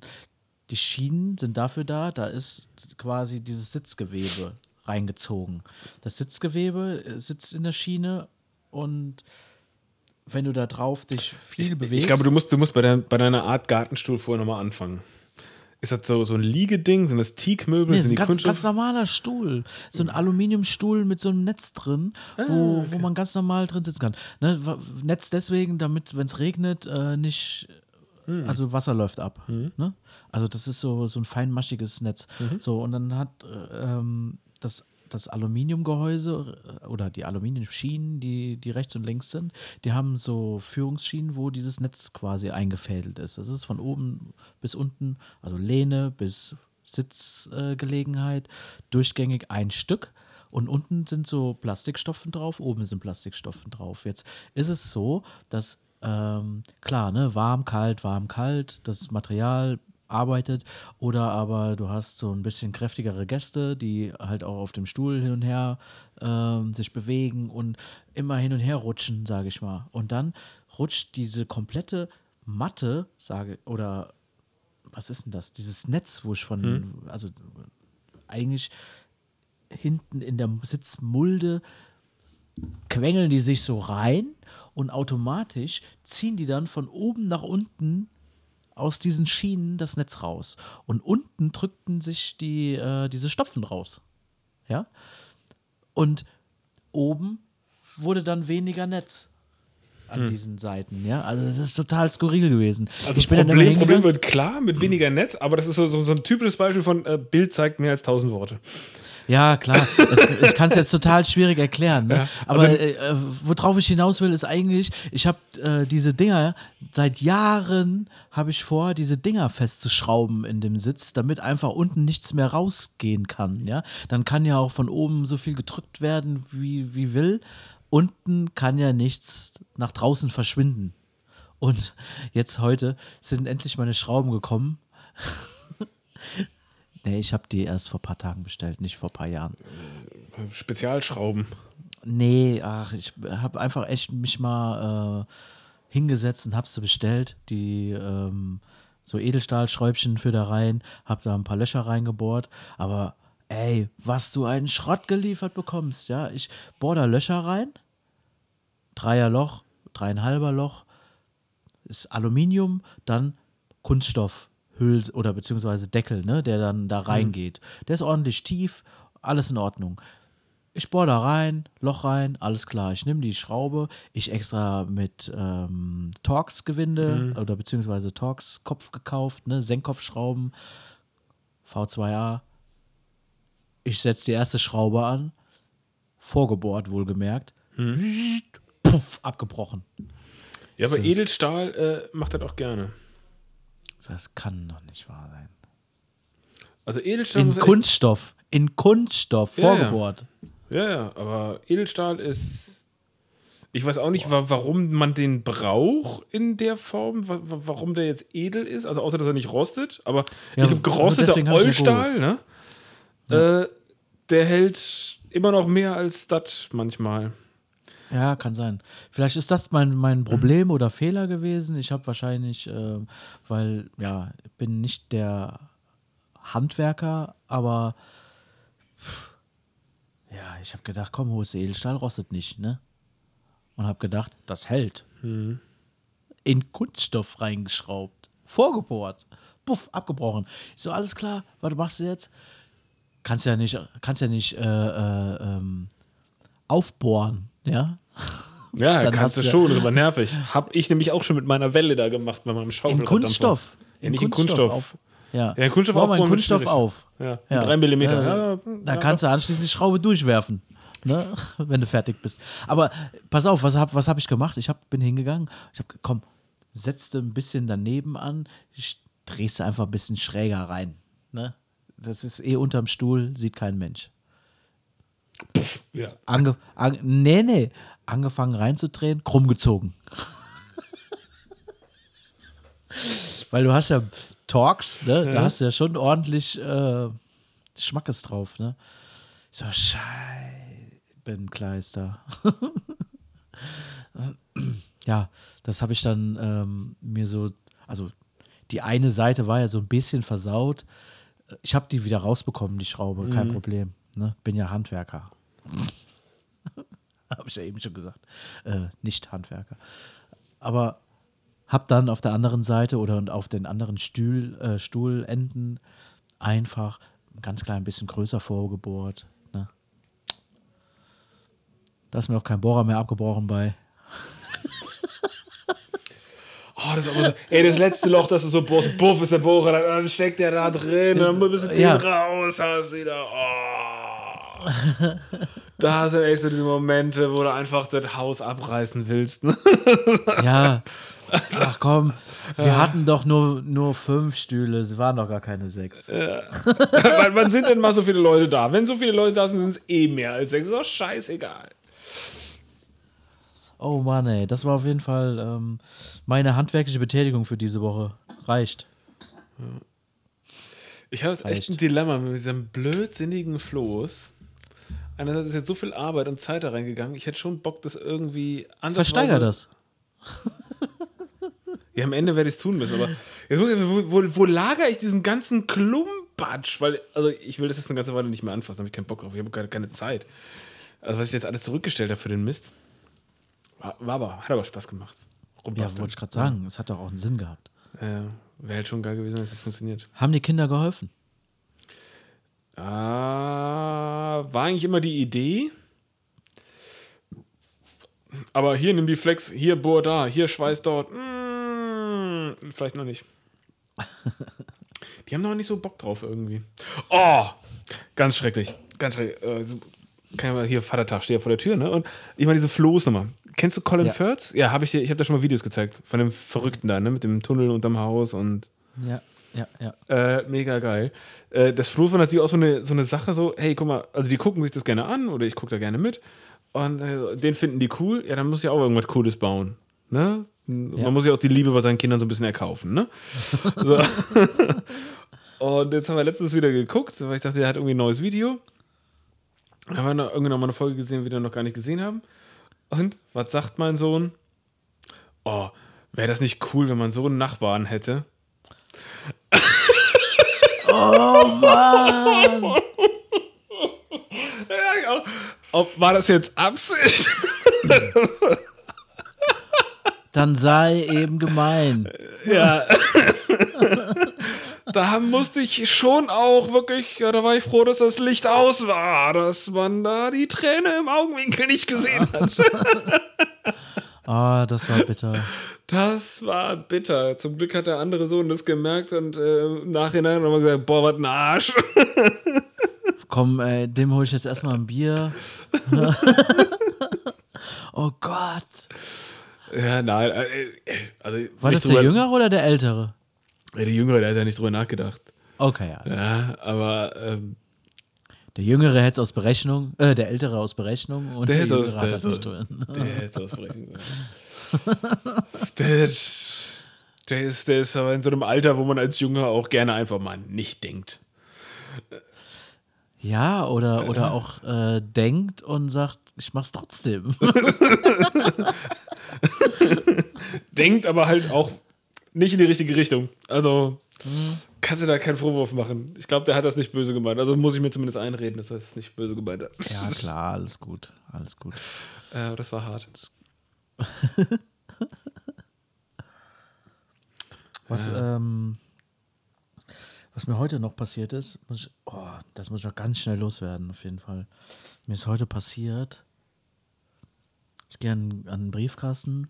Die Schienen sind dafür da, da ist quasi dieses Sitzgewebe reingezogen. Das Sitzgewebe äh, sitzt in der Schiene und wenn du da drauf dich viel bewegst. Ich glaube, du musst, du musst bei, dein, bei deiner Art Gartenstuhl vorher nochmal anfangen. Ist das so, so ein Liegeding? Sind das Teakmöbel? Nee, das ist Sind ein ganz, Kunststoff? ganz normaler Stuhl. So ein Aluminiumstuhl mit so einem Netz drin, Ah, wo, wo man ganz normal drin sitzen kann. Ne, Netz deswegen, damit, wenn es regnet, äh, nicht. Hm. Also Wasser läuft ab. Ne? Also das ist so, so ein feinmaschiges Netz. Mhm. So, und dann hat äh, ähm, das, das Aluminiumgehäuse äh, oder die Aluminiumschienen, die, die rechts und links sind, die haben so Führungsschienen, wo dieses Netz quasi eingefädelt ist. Das ist von oben bis unten, also Lehne bis Sitzgelegenheit, äh, durchgängig ein Stück. Und unten sind so Plastikstoffen drauf, oben sind Plastikstoffen drauf. Jetzt ist es so, dass, ähm, klar, ne, warm, kalt, warm, kalt, das Material arbeitet oder aber du hast so ein bisschen kräftigere Gäste, die halt auch auf dem Stuhl hin und her ähm, sich bewegen und immer hin und her rutschen, sage ich mal. Und dann rutscht diese komplette Matte, sage oder was ist denn das? Dieses Netz, wo ich von, also eigentlich hinten in der Sitzmulde quengeln die sich so rein und automatisch ziehen die dann von oben nach unten aus diesen Schienen das Netz raus. Und unten drückten sich die, äh, diese Stopfen raus. Ja? Und oben wurde dann weniger Netz an diesen Seiten, ja. Also das ist total skurril gewesen. Also ich bin Problem, Problem wird klar mit weniger Netz, aber das ist so, so, so ein typisches Beispiel von äh, Bild zeigt mehr als tausend Worte. Ja, klar. Es, ich kann es jetzt total schwierig erklären. Ne? Ja, Aber also- äh, äh, worauf ich hinaus will, ist eigentlich, ich habe äh, diese Dinger, seit Jahren habe ich vor, diese Dinger festzuschrauben in dem Sitz, damit einfach unten nichts mehr rausgehen kann. Ja? Dann kann ja auch von oben so viel gedrückt werden, wie, wie will. Unten kann ja nichts nach draußen verschwinden. Und jetzt heute sind endlich meine Schrauben gekommen. nee, ich habe die erst vor ein paar Tagen bestellt, nicht vor ein paar Jahren. Spezialschrauben. Nee, ach, ich habe einfach echt mich mal äh, hingesetzt und habe sie bestellt. Die ähm, so Edelstahlschräubchen für da rein, habe da ein paar Löcher reingebohrt. Aber ey, was du einen Schrott geliefert bekommst, ja. Ich bohr da Löcher rein, Dreier Loch, dreieinhalber Loch, ist Aluminium, dann Kunststoff, Hüll oder beziehungsweise Deckel, ne, der dann da reingeht. Der ist ordentlich tief, alles in Ordnung. Ich bohr da rein, Loch rein, alles klar. Ich nehme die Schraube, ich extra mit ähm, Torx-Gewinde oder beziehungsweise Torx-Kopf gekauft, ne, Senkkopfschrauben, V2A. Ich setze die erste Schraube an, vorgebohrt wohlgemerkt, puff, abgebrochen. Ja, aber Edelstahl äh, macht das auch gerne. Das kann doch nicht wahr sein. Also Edelstahl In Kunststoff, in Kunststoff Ja, ja. vorgebohrt. Ja, ja, aber Edelstahl ist. Ich weiß auch nicht, wa warum man den braucht in der Form, wa wa warum der jetzt edel ist. Also außer dass er nicht rostet, aber Ja, ich glaube, gerosteter Eulstahl, ne? Äh, der hält immer noch mehr als das manchmal. Ja, kann sein. Vielleicht ist das mein, mein Problem oder Fehler gewesen. Ich habe wahrscheinlich, ähm, weil, ja, ich bin nicht der Handwerker, aber pff, ja, ich habe gedacht, komm, hohes Edelstahl rostet nicht, ne? Und habe gedacht, das hält. In Kunststoff reingeschraubt, vorgebohrt, puff, abgebrochen. Ich so, alles klar, was machst du jetzt? Kannst ja nicht, kannst ja nicht äh, äh, ähm, aufbohren, ja? Ja, Dann kannst du schon, aber nervig. Hab ich nämlich auch schon mit meiner Welle da gemacht bei meinem Schaufelrad. In Kunststoff. Ja, nicht in Kunststoff. Auf. Ja, Ja, in Kunststoff Bohr mal Kunststoff auf. Ja, Ja. drei Millimeter. Ja, Ja, Da kannst du anschließend die Schraube durchwerfen, ne? wenn du fertig bist. Aber pass auf, was habe was hab ich gemacht? Ich hab, bin hingegangen, ich habe komm, setzte ein bisschen daneben an, ich drehst du einfach ein bisschen schräger rein. Ne? Das ist eh unterm Stuhl, sieht kein Mensch. Ja. Ange an nee, nee. Angefangen reinzudrehen, krumm gezogen. Weil du hast ja Talks, ne? Da hast du ja schon ordentlich äh, Schmackes drauf, ne? Ich so, Scheibenkleister. ja, das habe ich dann ähm, mir so, also die eine Seite war ja so ein bisschen versaut. Ich habe die wieder rausbekommen, die Schraube, kein Problem. Ne? Bin ja Handwerker. habe ich ja eben schon gesagt. Äh, nicht Handwerker. Aber hab dann auf der anderen Seite oder und auf den anderen Stuhl, äh, Stuhlenden einfach ein ganz klein bisschen größer vorgebohrt. Ne? Da ist mir auch kein Bohrer mehr abgebrochen bei. Oh, das ist aber so, ey, das letzte Loch, das ist so buff, buff ist der Bohrer, dann, steckt der da drin, dann müssen du den Ja. raus, hast wieder. Oh. Da sind echt so diese Momente, wo du einfach das Haus abreißen willst. Ne? Ja. Ach komm, wir hatten doch nur, nur fünf Stühle, es waren doch gar keine sechs. Wann, wann sind denn mal so viele Leute da? Wenn so viele Leute da sind, sind es eh mehr als sechs. Ist doch scheißegal. Oh Mann, ey, das war auf jeden Fall ähm, meine handwerkliche Betätigung für diese Woche. Reicht. Ich habe jetzt echt ein Dilemma mit diesem blödsinnigen Floß. Einerseits ist jetzt so viel Arbeit und Zeit da reingegangen. Ich hätte schon Bock, das irgendwie ansatzweise- Versteiger das. Ja, am Ende werde ich es tun müssen, aber jetzt muss ich, wo, wo, wo lagere ich diesen ganzen Klumpatsch? Weil, also ich will das jetzt eine ganze Weile nicht mehr anfassen, habe ich keinen Bock drauf, ich habe keine, keine Zeit. Also was ich jetzt alles zurückgestellt habe für den Mist, war, war aber, hat aber Spaß gemacht. Ja, Rumbasteln. wollte ich gerade sagen. Es hat doch auch einen Sinn gehabt. Ja, wäre halt schon geil gewesen, wenn es jetzt funktioniert. Haben die Kinder geholfen? Ah, war eigentlich immer die Idee. Aber hier nimm die Flex, hier bohr da, hier Schweiß dort. Mm, vielleicht noch nicht. Die haben noch nicht so Bock drauf irgendwie. Oh, ganz schrecklich. Ganz schrecklich. Äh, so- kann ja mal hier Vatertag steht ja vor der Tür, ne? Und ich meine diese Floßnummer. Kennst du Colin Ja. Firth? Ja, habe ich dir, ich habe da schon mal Videos gezeigt von dem Verrückten da, ne? Mit dem Tunnel unterm Haus und Ja, ja, ja. äh, mega geil. Äh, das Floß war natürlich auch so eine, so eine Sache, so, hey, guck mal, also die gucken sich das gerne an oder ich gucke da gerne mit und äh, den finden die cool, ja, dann muss ich auch irgendwas Cooles bauen. Ne? Man muss ja auch die Liebe bei seinen Kindern so ein bisschen erkaufen, ne? so. und jetzt haben wir letztens wieder geguckt, weil ich dachte, der hat irgendwie ein neues Video. Dann haben wir noch, irgendwie noch mal eine Folge gesehen, die wir noch gar nicht gesehen haben. Und was sagt mein Sohn? Oh, wäre das nicht cool, wenn man so einen Nachbarn hätte? Ja, ja. Ob, war das jetzt Absicht? Dann sei eben gemein. Ja. da musste ich schon auch wirklich, ja, da war ich froh, dass das Licht aus war, dass man da die Träne im Augenwinkel nicht gesehen hat. Ah, das war bitter. Das war bitter. Zum Glück hat der andere Sohn das gemerkt und äh, im Nachhinein nochmal gesagt, boah, was ein Arsch. Komm, ey, dem hole ich jetzt erstmal ein Bier. oh Gott. Ja, nein. äh, äh, Also, War das der Jüngere oder der Ältere? Der Jüngere, der hat ja nicht drüber nachgedacht. Okay, ja. Ja, aber ähm, Der Jüngere hätte es aus Berechnung, äh, der Ältere aus Berechnung und Der der, Jüngere aus- hat der das nicht drin. Der hätte das berechnen der, der, ist, der ist aber in so einem Alter, wo man als Junge auch gerne einfach mal nicht denkt. Ja, oder, oder auch äh, denkt und sagt, ich mach's trotzdem. Denkt aber halt auch nicht in die richtige Richtung. Also kannst du da keinen Vorwurf machen. Ich glaube, der hat das nicht böse gemeint. Also muss ich mir zumindest einreden, dass er es nicht böse gemeint hat. ja, klar, alles gut. Alles gut. Äh, das war hart. Was, ähm, was mir heute noch passiert ist, muss ich, oh, das muss ich noch ganz schnell loswerden, auf jeden Fall. Mir ist heute passiert, ich gehe an, an den Briefkasten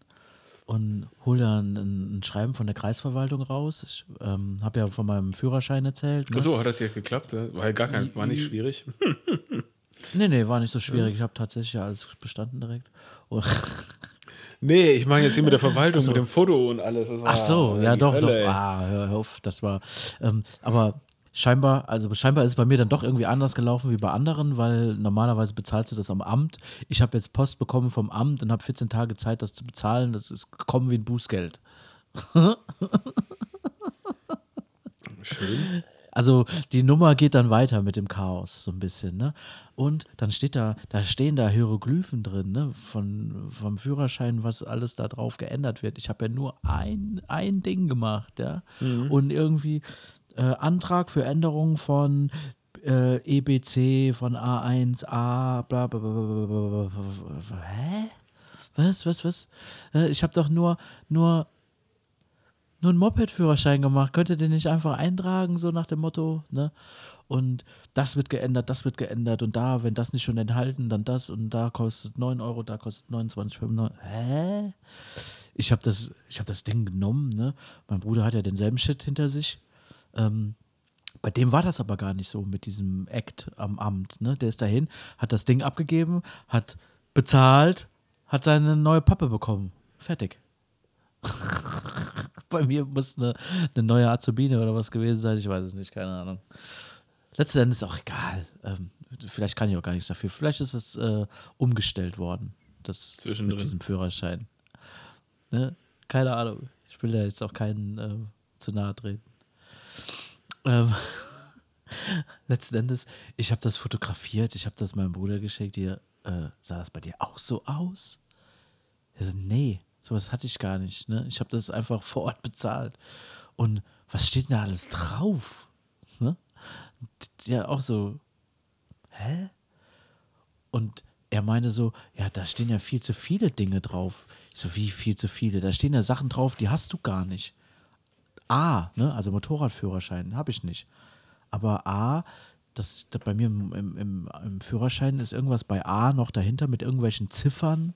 und hole dann ein, ein Schreiben von der Kreisverwaltung raus. Ich ähm, habe ja von meinem Führerschein erzählt. Ne? Achso, hat das dir geklappt? ja? War ja gar kein, war nicht schwierig. Nee, nee, war nicht so schwierig. Ich habe tatsächlich alles bestanden direkt. Und, Nee, ich meine jetzt hier mit der Verwaltung, mit dem Foto und alles. Ach so, ja, doch, Hölle, ey. doch. Ah, hör, hör auf, das war. Ähm, aber scheinbar, also scheinbar ist es bei mir dann doch irgendwie anders gelaufen wie bei anderen, weil normalerweise bezahlst du das am Amt. Ich habe jetzt Post bekommen vom Amt und habe 14 Tage Zeit, das zu bezahlen. Das ist gekommen wie ein Bußgeld. Schön. Also die Nummer geht dann weiter mit dem Chaos so ein bisschen, ne? Und dann steht da, da stehen da Hieroglyphen drin, ne? Von, vom Führerschein, was alles da drauf geändert wird. Ich habe ja nur ein, ein Ding gemacht, ja. Und irgendwie äh, Antrag für Änderung von äh, EBC, von A1A, bla bla bla bla bla bla. Hä? Was, was, was? Äh, ich habe doch nur, nur nur einen Moped-Führerschein gemacht. Könnt ihr den nicht einfach eintragen, so nach dem Motto, ne? Und das wird geändert, das wird geändert und da, wenn das nicht schon enthalten, dann das und da kostet 9 Euro, da kostet 29,95. Hä? Ich habe das, hab das Ding genommen, ne? Mein Bruder hat ja denselben Shit hinter sich. Ähm, bei dem war das aber gar nicht so mit diesem Act am Amt, ne? Der ist dahin, hat das Ding abgegeben, hat bezahlt, hat seine neue Pappe bekommen. Fertig. Bei mir muss eine, eine neue Azubine oder was gewesen sein. Ich weiß es nicht, keine Ahnung. Letzten Endes ist auch egal. Ähm, vielleicht kann ich auch gar nichts dafür. Vielleicht ist es äh, umgestellt worden. Das mit diesem Führerschein. Ne? Keine Ahnung. Ich will da jetzt auch keinen äh, zu nahe treten. Ähm, letzten Endes, ich habe das fotografiert, ich habe das meinem Bruder geschickt. Hier, äh, sah das bei dir auch so aus? Er so, nee, sowas hatte ich gar nicht. Ne? Ich habe das einfach vor Ort bezahlt. Und was steht da alles drauf? Ne? Ja, auch so, hä? Und er meinte so, ja, da stehen ja viel zu viele Dinge drauf. Ich so, wie viel zu viele? Da stehen ja Sachen drauf, die hast du gar nicht. A, ne, also Motorradführerschein habe ich nicht. Aber A, das, das bei mir im, im, im, Führerschein ist irgendwas bei A noch dahinter mit irgendwelchen Ziffern,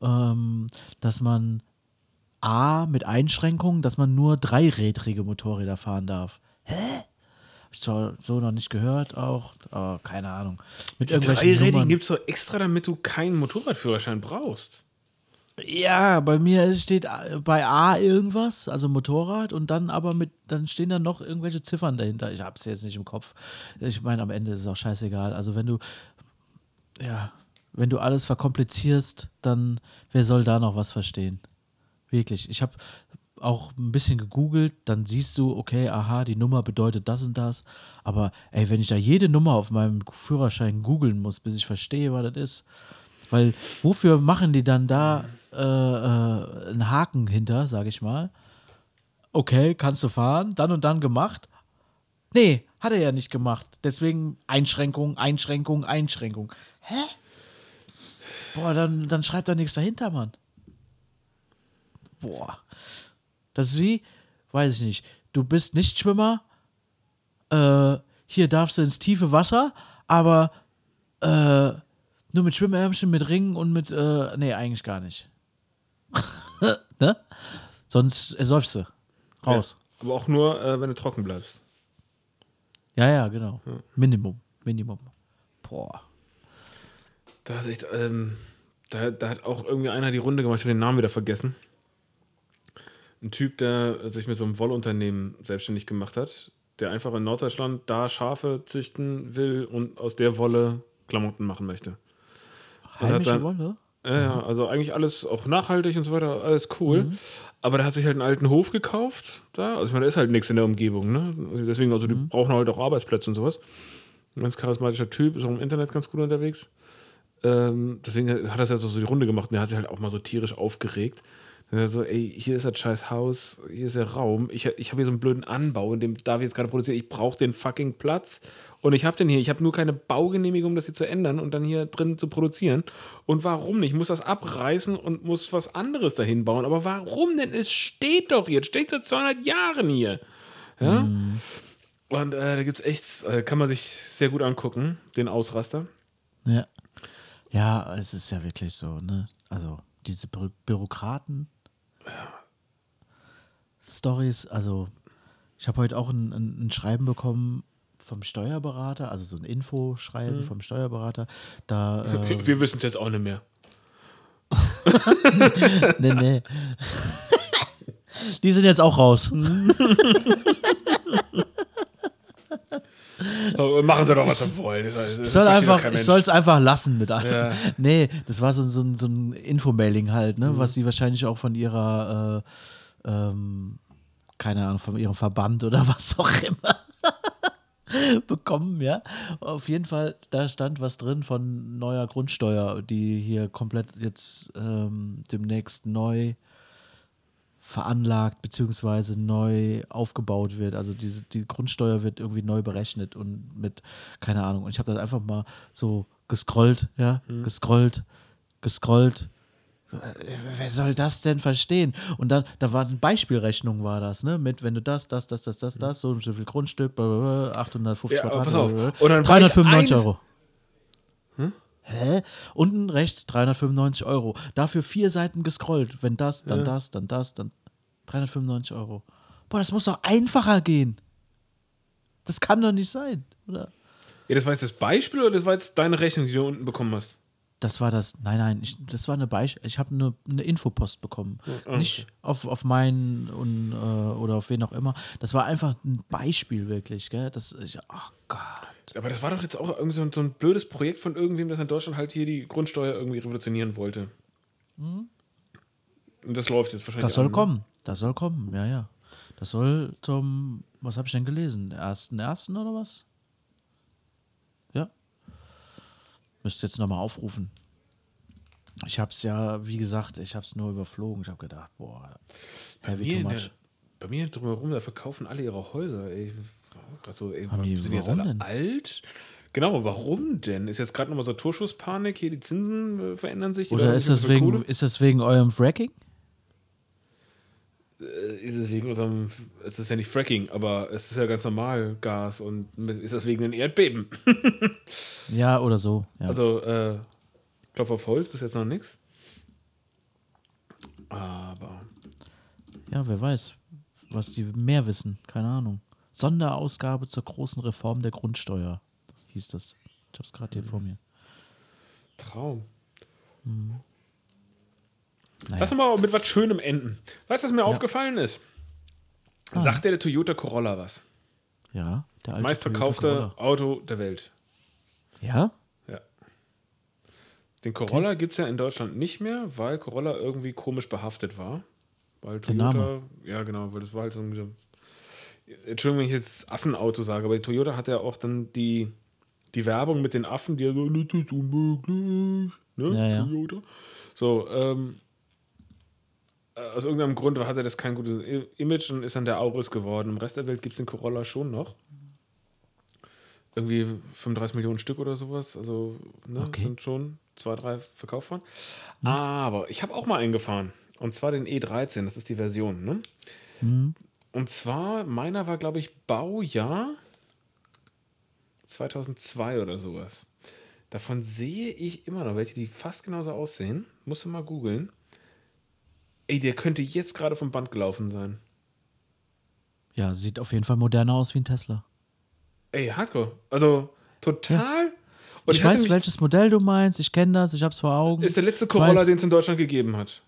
ähm, dass man A mit Einschränkungen, dass man nur dreirädrige Motorräder fahren darf. Hä? Hab ich zwar so noch nicht gehört, auch, aber keine Ahnung. Mit Die irgendwelchen Dreirädigen gibt es doch extra, damit du keinen Motorradführerschein brauchst. Ja, bei mir steht bei A irgendwas, also Motorrad, und dann aber mit, dann stehen da noch irgendwelche Ziffern dahinter. Ich hab's jetzt nicht im Kopf. Ich meine, am Ende ist es auch scheißegal. Also wenn du, ja, wenn du alles verkomplizierst, dann wer soll da noch was verstehen? Wirklich. Ich habe auch ein bisschen gegoogelt, dann siehst du, okay, aha, die Nummer bedeutet das und das. Aber ey, wenn ich da jede Nummer auf meinem Führerschein googeln muss, bis ich verstehe, was das ist, weil wofür machen die dann da äh, äh, einen Haken hinter, sage ich mal? Okay, kannst du fahren, dann und dann gemacht. Nee, hat er ja nicht gemacht. Deswegen Einschränkung, Einschränkung, Einschränkung. Hä? Boah, dann, dann schreibt da nichts dahinter, Mann. Boah. Das ist wie, weiß ich nicht, du bist nicht Schwimmer, äh, hier darfst du ins tiefe Wasser, aber äh, nur mit Schwimmärmchen, mit Ringen und mit, äh, nee, eigentlich gar nicht. ne? Sonst ersäufst du. Raus. Ja, aber auch nur, äh, wenn du trocken bleibst. Ja, ja, genau. Minimum. Minimum. Boah. Da ist echt, ähm, da, da hat auch irgendwie einer die Runde gemacht, ich habe den Namen wieder vergessen. Ein Typ, der sich mit so einem Wollunternehmen selbstständig gemacht hat. der einfach in Norddeutschland da Schafe züchten will und aus der Wolle Klamotten machen möchte. Heimische dann- Wolle? Ja, ja, also eigentlich alles auch nachhaltig und so weiter, alles cool. Mhm. Aber der hat sich halt einen alten Hof gekauft da. Also ich meine, da ist halt nichts in der Umgebung, ne? Also deswegen, also die Mhm. brauchen halt auch Arbeitsplätze und sowas. Ein ganz charismatischer Typ, ist auch im Internet ganz gut unterwegs. Ähm, deswegen hat er es ja so, so die Runde gemacht und der hat sich halt auch mal so tierisch aufgeregt. So, ey, hier ist das scheiß Haus, hier ist der Raum. Ich, ich habe hier so einen blöden Anbau, in dem David jetzt gerade produziert. Ich brauche den fucking Platz. Und ich habe den hier. Ich habe nur keine Baugenehmigung, das hier zu ändern und dann hier drin zu produzieren. Und warum nicht? Ich muss das abreißen und muss was anderes dahin bauen. Aber warum denn? Es steht doch hier. Es steht seit 200 Jahren hier. Ja? Und äh, da gibt es echt, äh, kann man sich sehr gut angucken, den Ausraster. Ja. Ja, es ist ja wirklich so, ne? Also, diese Bü Bürokraten. Stories, also, ich habe heute auch ein, ein, ein Schreiben bekommen vom Steuerberater, also so ein Infoschreiben vom Steuerberater. Da, äh, Wir wissen es jetzt auch nicht mehr. nee, nee. Die sind jetzt auch raus. Machen sie doch, was sie wollen. Ich soll einfach, ich soll es einfach lassen mit allem. Ja. Nee, das war so, so, ein- so ein Infomailing halt, ne, was sie wahrscheinlich auch von ihrer, äh, ähm, keine Ahnung, von ihrem Verband oder was auch immer bekommen, ja. Auf jeden Fall, da stand was drin von neuer Grundsteuer, die hier komplett jetzt ähm, demnächst neu veranlagt beziehungsweise neu aufgebaut wird. Also diese, die Grundsteuer wird irgendwie neu berechnet und mit, keine Ahnung. Und ich habe das einfach mal so gescrollt, ja, gescrollt, gescrollt. So, äh, Wer soll das denn verstehen? Und dann, da war eine Beispielrechnung, war das, ne? Mit, wenn du das, das, das, das, das, das, so und so viel Grundstück, blablabla, 850 Ja, aber Quadrat, pass auf. blablabla, Und dann war ich 395 ein- Euro. Hä? Unten rechts 395 Euro. Dafür vier Seiten gescrollt. Wenn das, dann das, dann das, dann 395 Euro. Boah, das muss doch einfacher gehen. Das kann doch nicht sein, oder? Ja, das war jetzt das Beispiel oder das war jetzt deine Rechnung, die du unten bekommen hast? Das war das, nein, nein, ich, das war eine Beispiel. Ich habe eine, eine Infopost bekommen. okay. Nicht auf, auf meinen und, äh, oder auf wen auch immer. Das war einfach ein Beispiel wirklich, gell? Das, ich, ach Gott. Aber das war doch jetzt auch irgendwie so ein, so ein blödes Projekt von irgendwem, das in Deutschland halt hier die Grundsteuer irgendwie revolutionieren wollte. Und das läuft jetzt wahrscheinlich. Das soll an, ne? kommen. Das soll kommen, ja, ja. Das soll zum, was habe ich denn gelesen? Ersten, ersten oder was? Ja. Müsste jetzt nochmal aufrufen. Ich habe es ja, wie gesagt, ich habe es nur überflogen. Ich habe gedacht, boah, Bei mir, too in much. der, bei mir drumherum, da verkaufen alle ihre Häuser, ey. Grad so, ey, Haben die- sind jetzt alle denn? alt? Genau, warum denn? Ist jetzt gerade nochmal so Torschusspanik, hier die Zinsen äh, verändern sich? Oder ist das, wegen, Kohle? ist das wegen eurem Fracking? Äh, Ist es wegen unserem, es ist ja nicht Fracking, aber es ist ja ganz normal Gas und ist das wegen den Erdbeben? Ja, oder so. Ja. Also, äh, Klopf auf Holz, bis jetzt noch nichts. Aber, ja, wer weiß, was die mehr wissen. Keine Ahnung. Sonderausgabe zur großen Reform der Grundsteuer, hieß das. Ich habe es gerade hier vor mir. Traum. Naja. Lass uns mal mit was Schönem enden. Weißt du, was mir aufgefallen ist? Ah. Sagt der, der Toyota Corolla was? Ja, der alte Meistverkaufte Auto der Welt. Ja? Ja. Den Corolla gibt es ja in Deutschland nicht mehr, weil Corolla irgendwie komisch behaftet war. Weil Der Toyota, Name. ja genau, weil das war halt irgendwie so. Entschuldigung, wenn ich jetzt Affenauto sage, aber die Toyota hat ja auch dann die, die Werbung mit den Affen, die ja so, das ist unmöglich. Ne? Ja, ja. Toyota. So, ähm, äh, aus irgendeinem Grund hatte das kein gutes Image und ist dann der Auris geworden. Im Rest der Welt gibt es den Corolla schon noch. Irgendwie 35 Millionen Stück oder sowas. Also ne, Okay. sind schon zwei, drei verkauft worden. Aber ich habe auch mal einen gefahren. Und zwar den E13. Das ist die Version. Ne? Und zwar, meiner war, glaube ich, Baujahr 2002 oder sowas. Davon sehe ich immer noch welche, die fast genauso aussehen. Musst du mal googeln. Ey, der könnte jetzt gerade vom Band gelaufen sein. Ja, sieht auf jeden Fall moderner aus wie ein Tesla. Ey, Hardcore. Also, total. Und ich weiß, welches Modell du meinst. Ich kenne das. Ich habe es vor Augen. Ist der letzte Corolla, den es in Deutschland gegeben hat.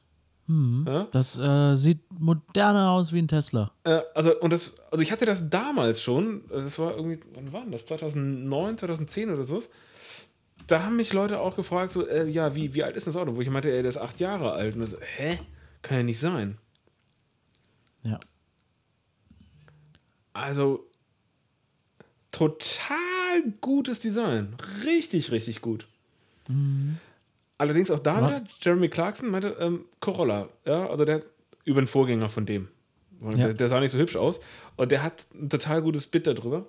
Ja? Das äh, sieht moderner aus wie ein Tesla. Äh, also, und das, also ich hatte das damals schon, das war irgendwie, wann war denn das? 2009, 2010 oder so. Da haben mich Leute auch gefragt, so, äh, ja, wie, wie alt ist das Auto? Wo ich meinte, ey, der ist acht Jahre alt. Und das, hä? Kann ja nicht sein. Ja. Also, total gutes Design. Richtig, richtig gut. Allerdings auch da Ja. wieder, Jeremy Clarkson meinte, ähm, Corolla, ja, also der über den Vorgänger von dem. Ja. Der, der sah nicht so hübsch aus. Und der hat ein total gutes Bit darüber.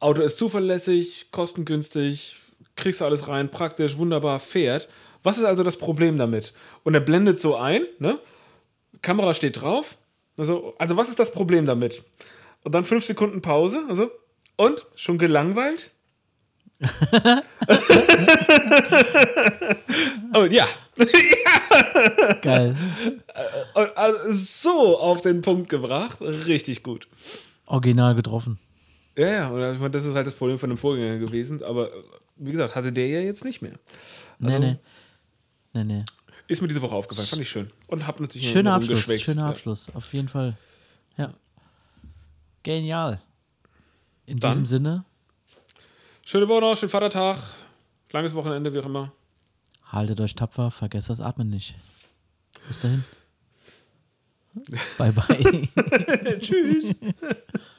Auto ist zuverlässig, kostengünstig, kriegst du alles rein, praktisch, wunderbar, fährt. Was ist also das Problem damit? Und er blendet so ein, ne? Kamera steht drauf. Also, also was ist das Problem damit? Und dann fünf Sekunden Pause. Also, und? Schon gelangweilt? Aber ja. Geil. Und Also so auf den Punkt gebracht. Richtig gut. Original getroffen. Ja, ja. Und ich meine, das ist halt das Problem von dem Vorgänger gewesen. Aber wie gesagt, hatte der ja jetzt nicht mehr. Also, nee, nee. Nee, nee. Ist mir diese Woche aufgefallen. Fand ich schön. Und hab natürlich Schöner Abschluss. rumgeschwächt. Schöner. Abschluss. Auf jeden Fall. Ja. Genial. In Dann? diesem Sinne, Schöne Woche noch, schönen Vatertag. Langes Wochenende, wie auch immer. haltet euch tapfer, vergesst das Atmen nicht. Bis dahin. bye, bye. Tschüss.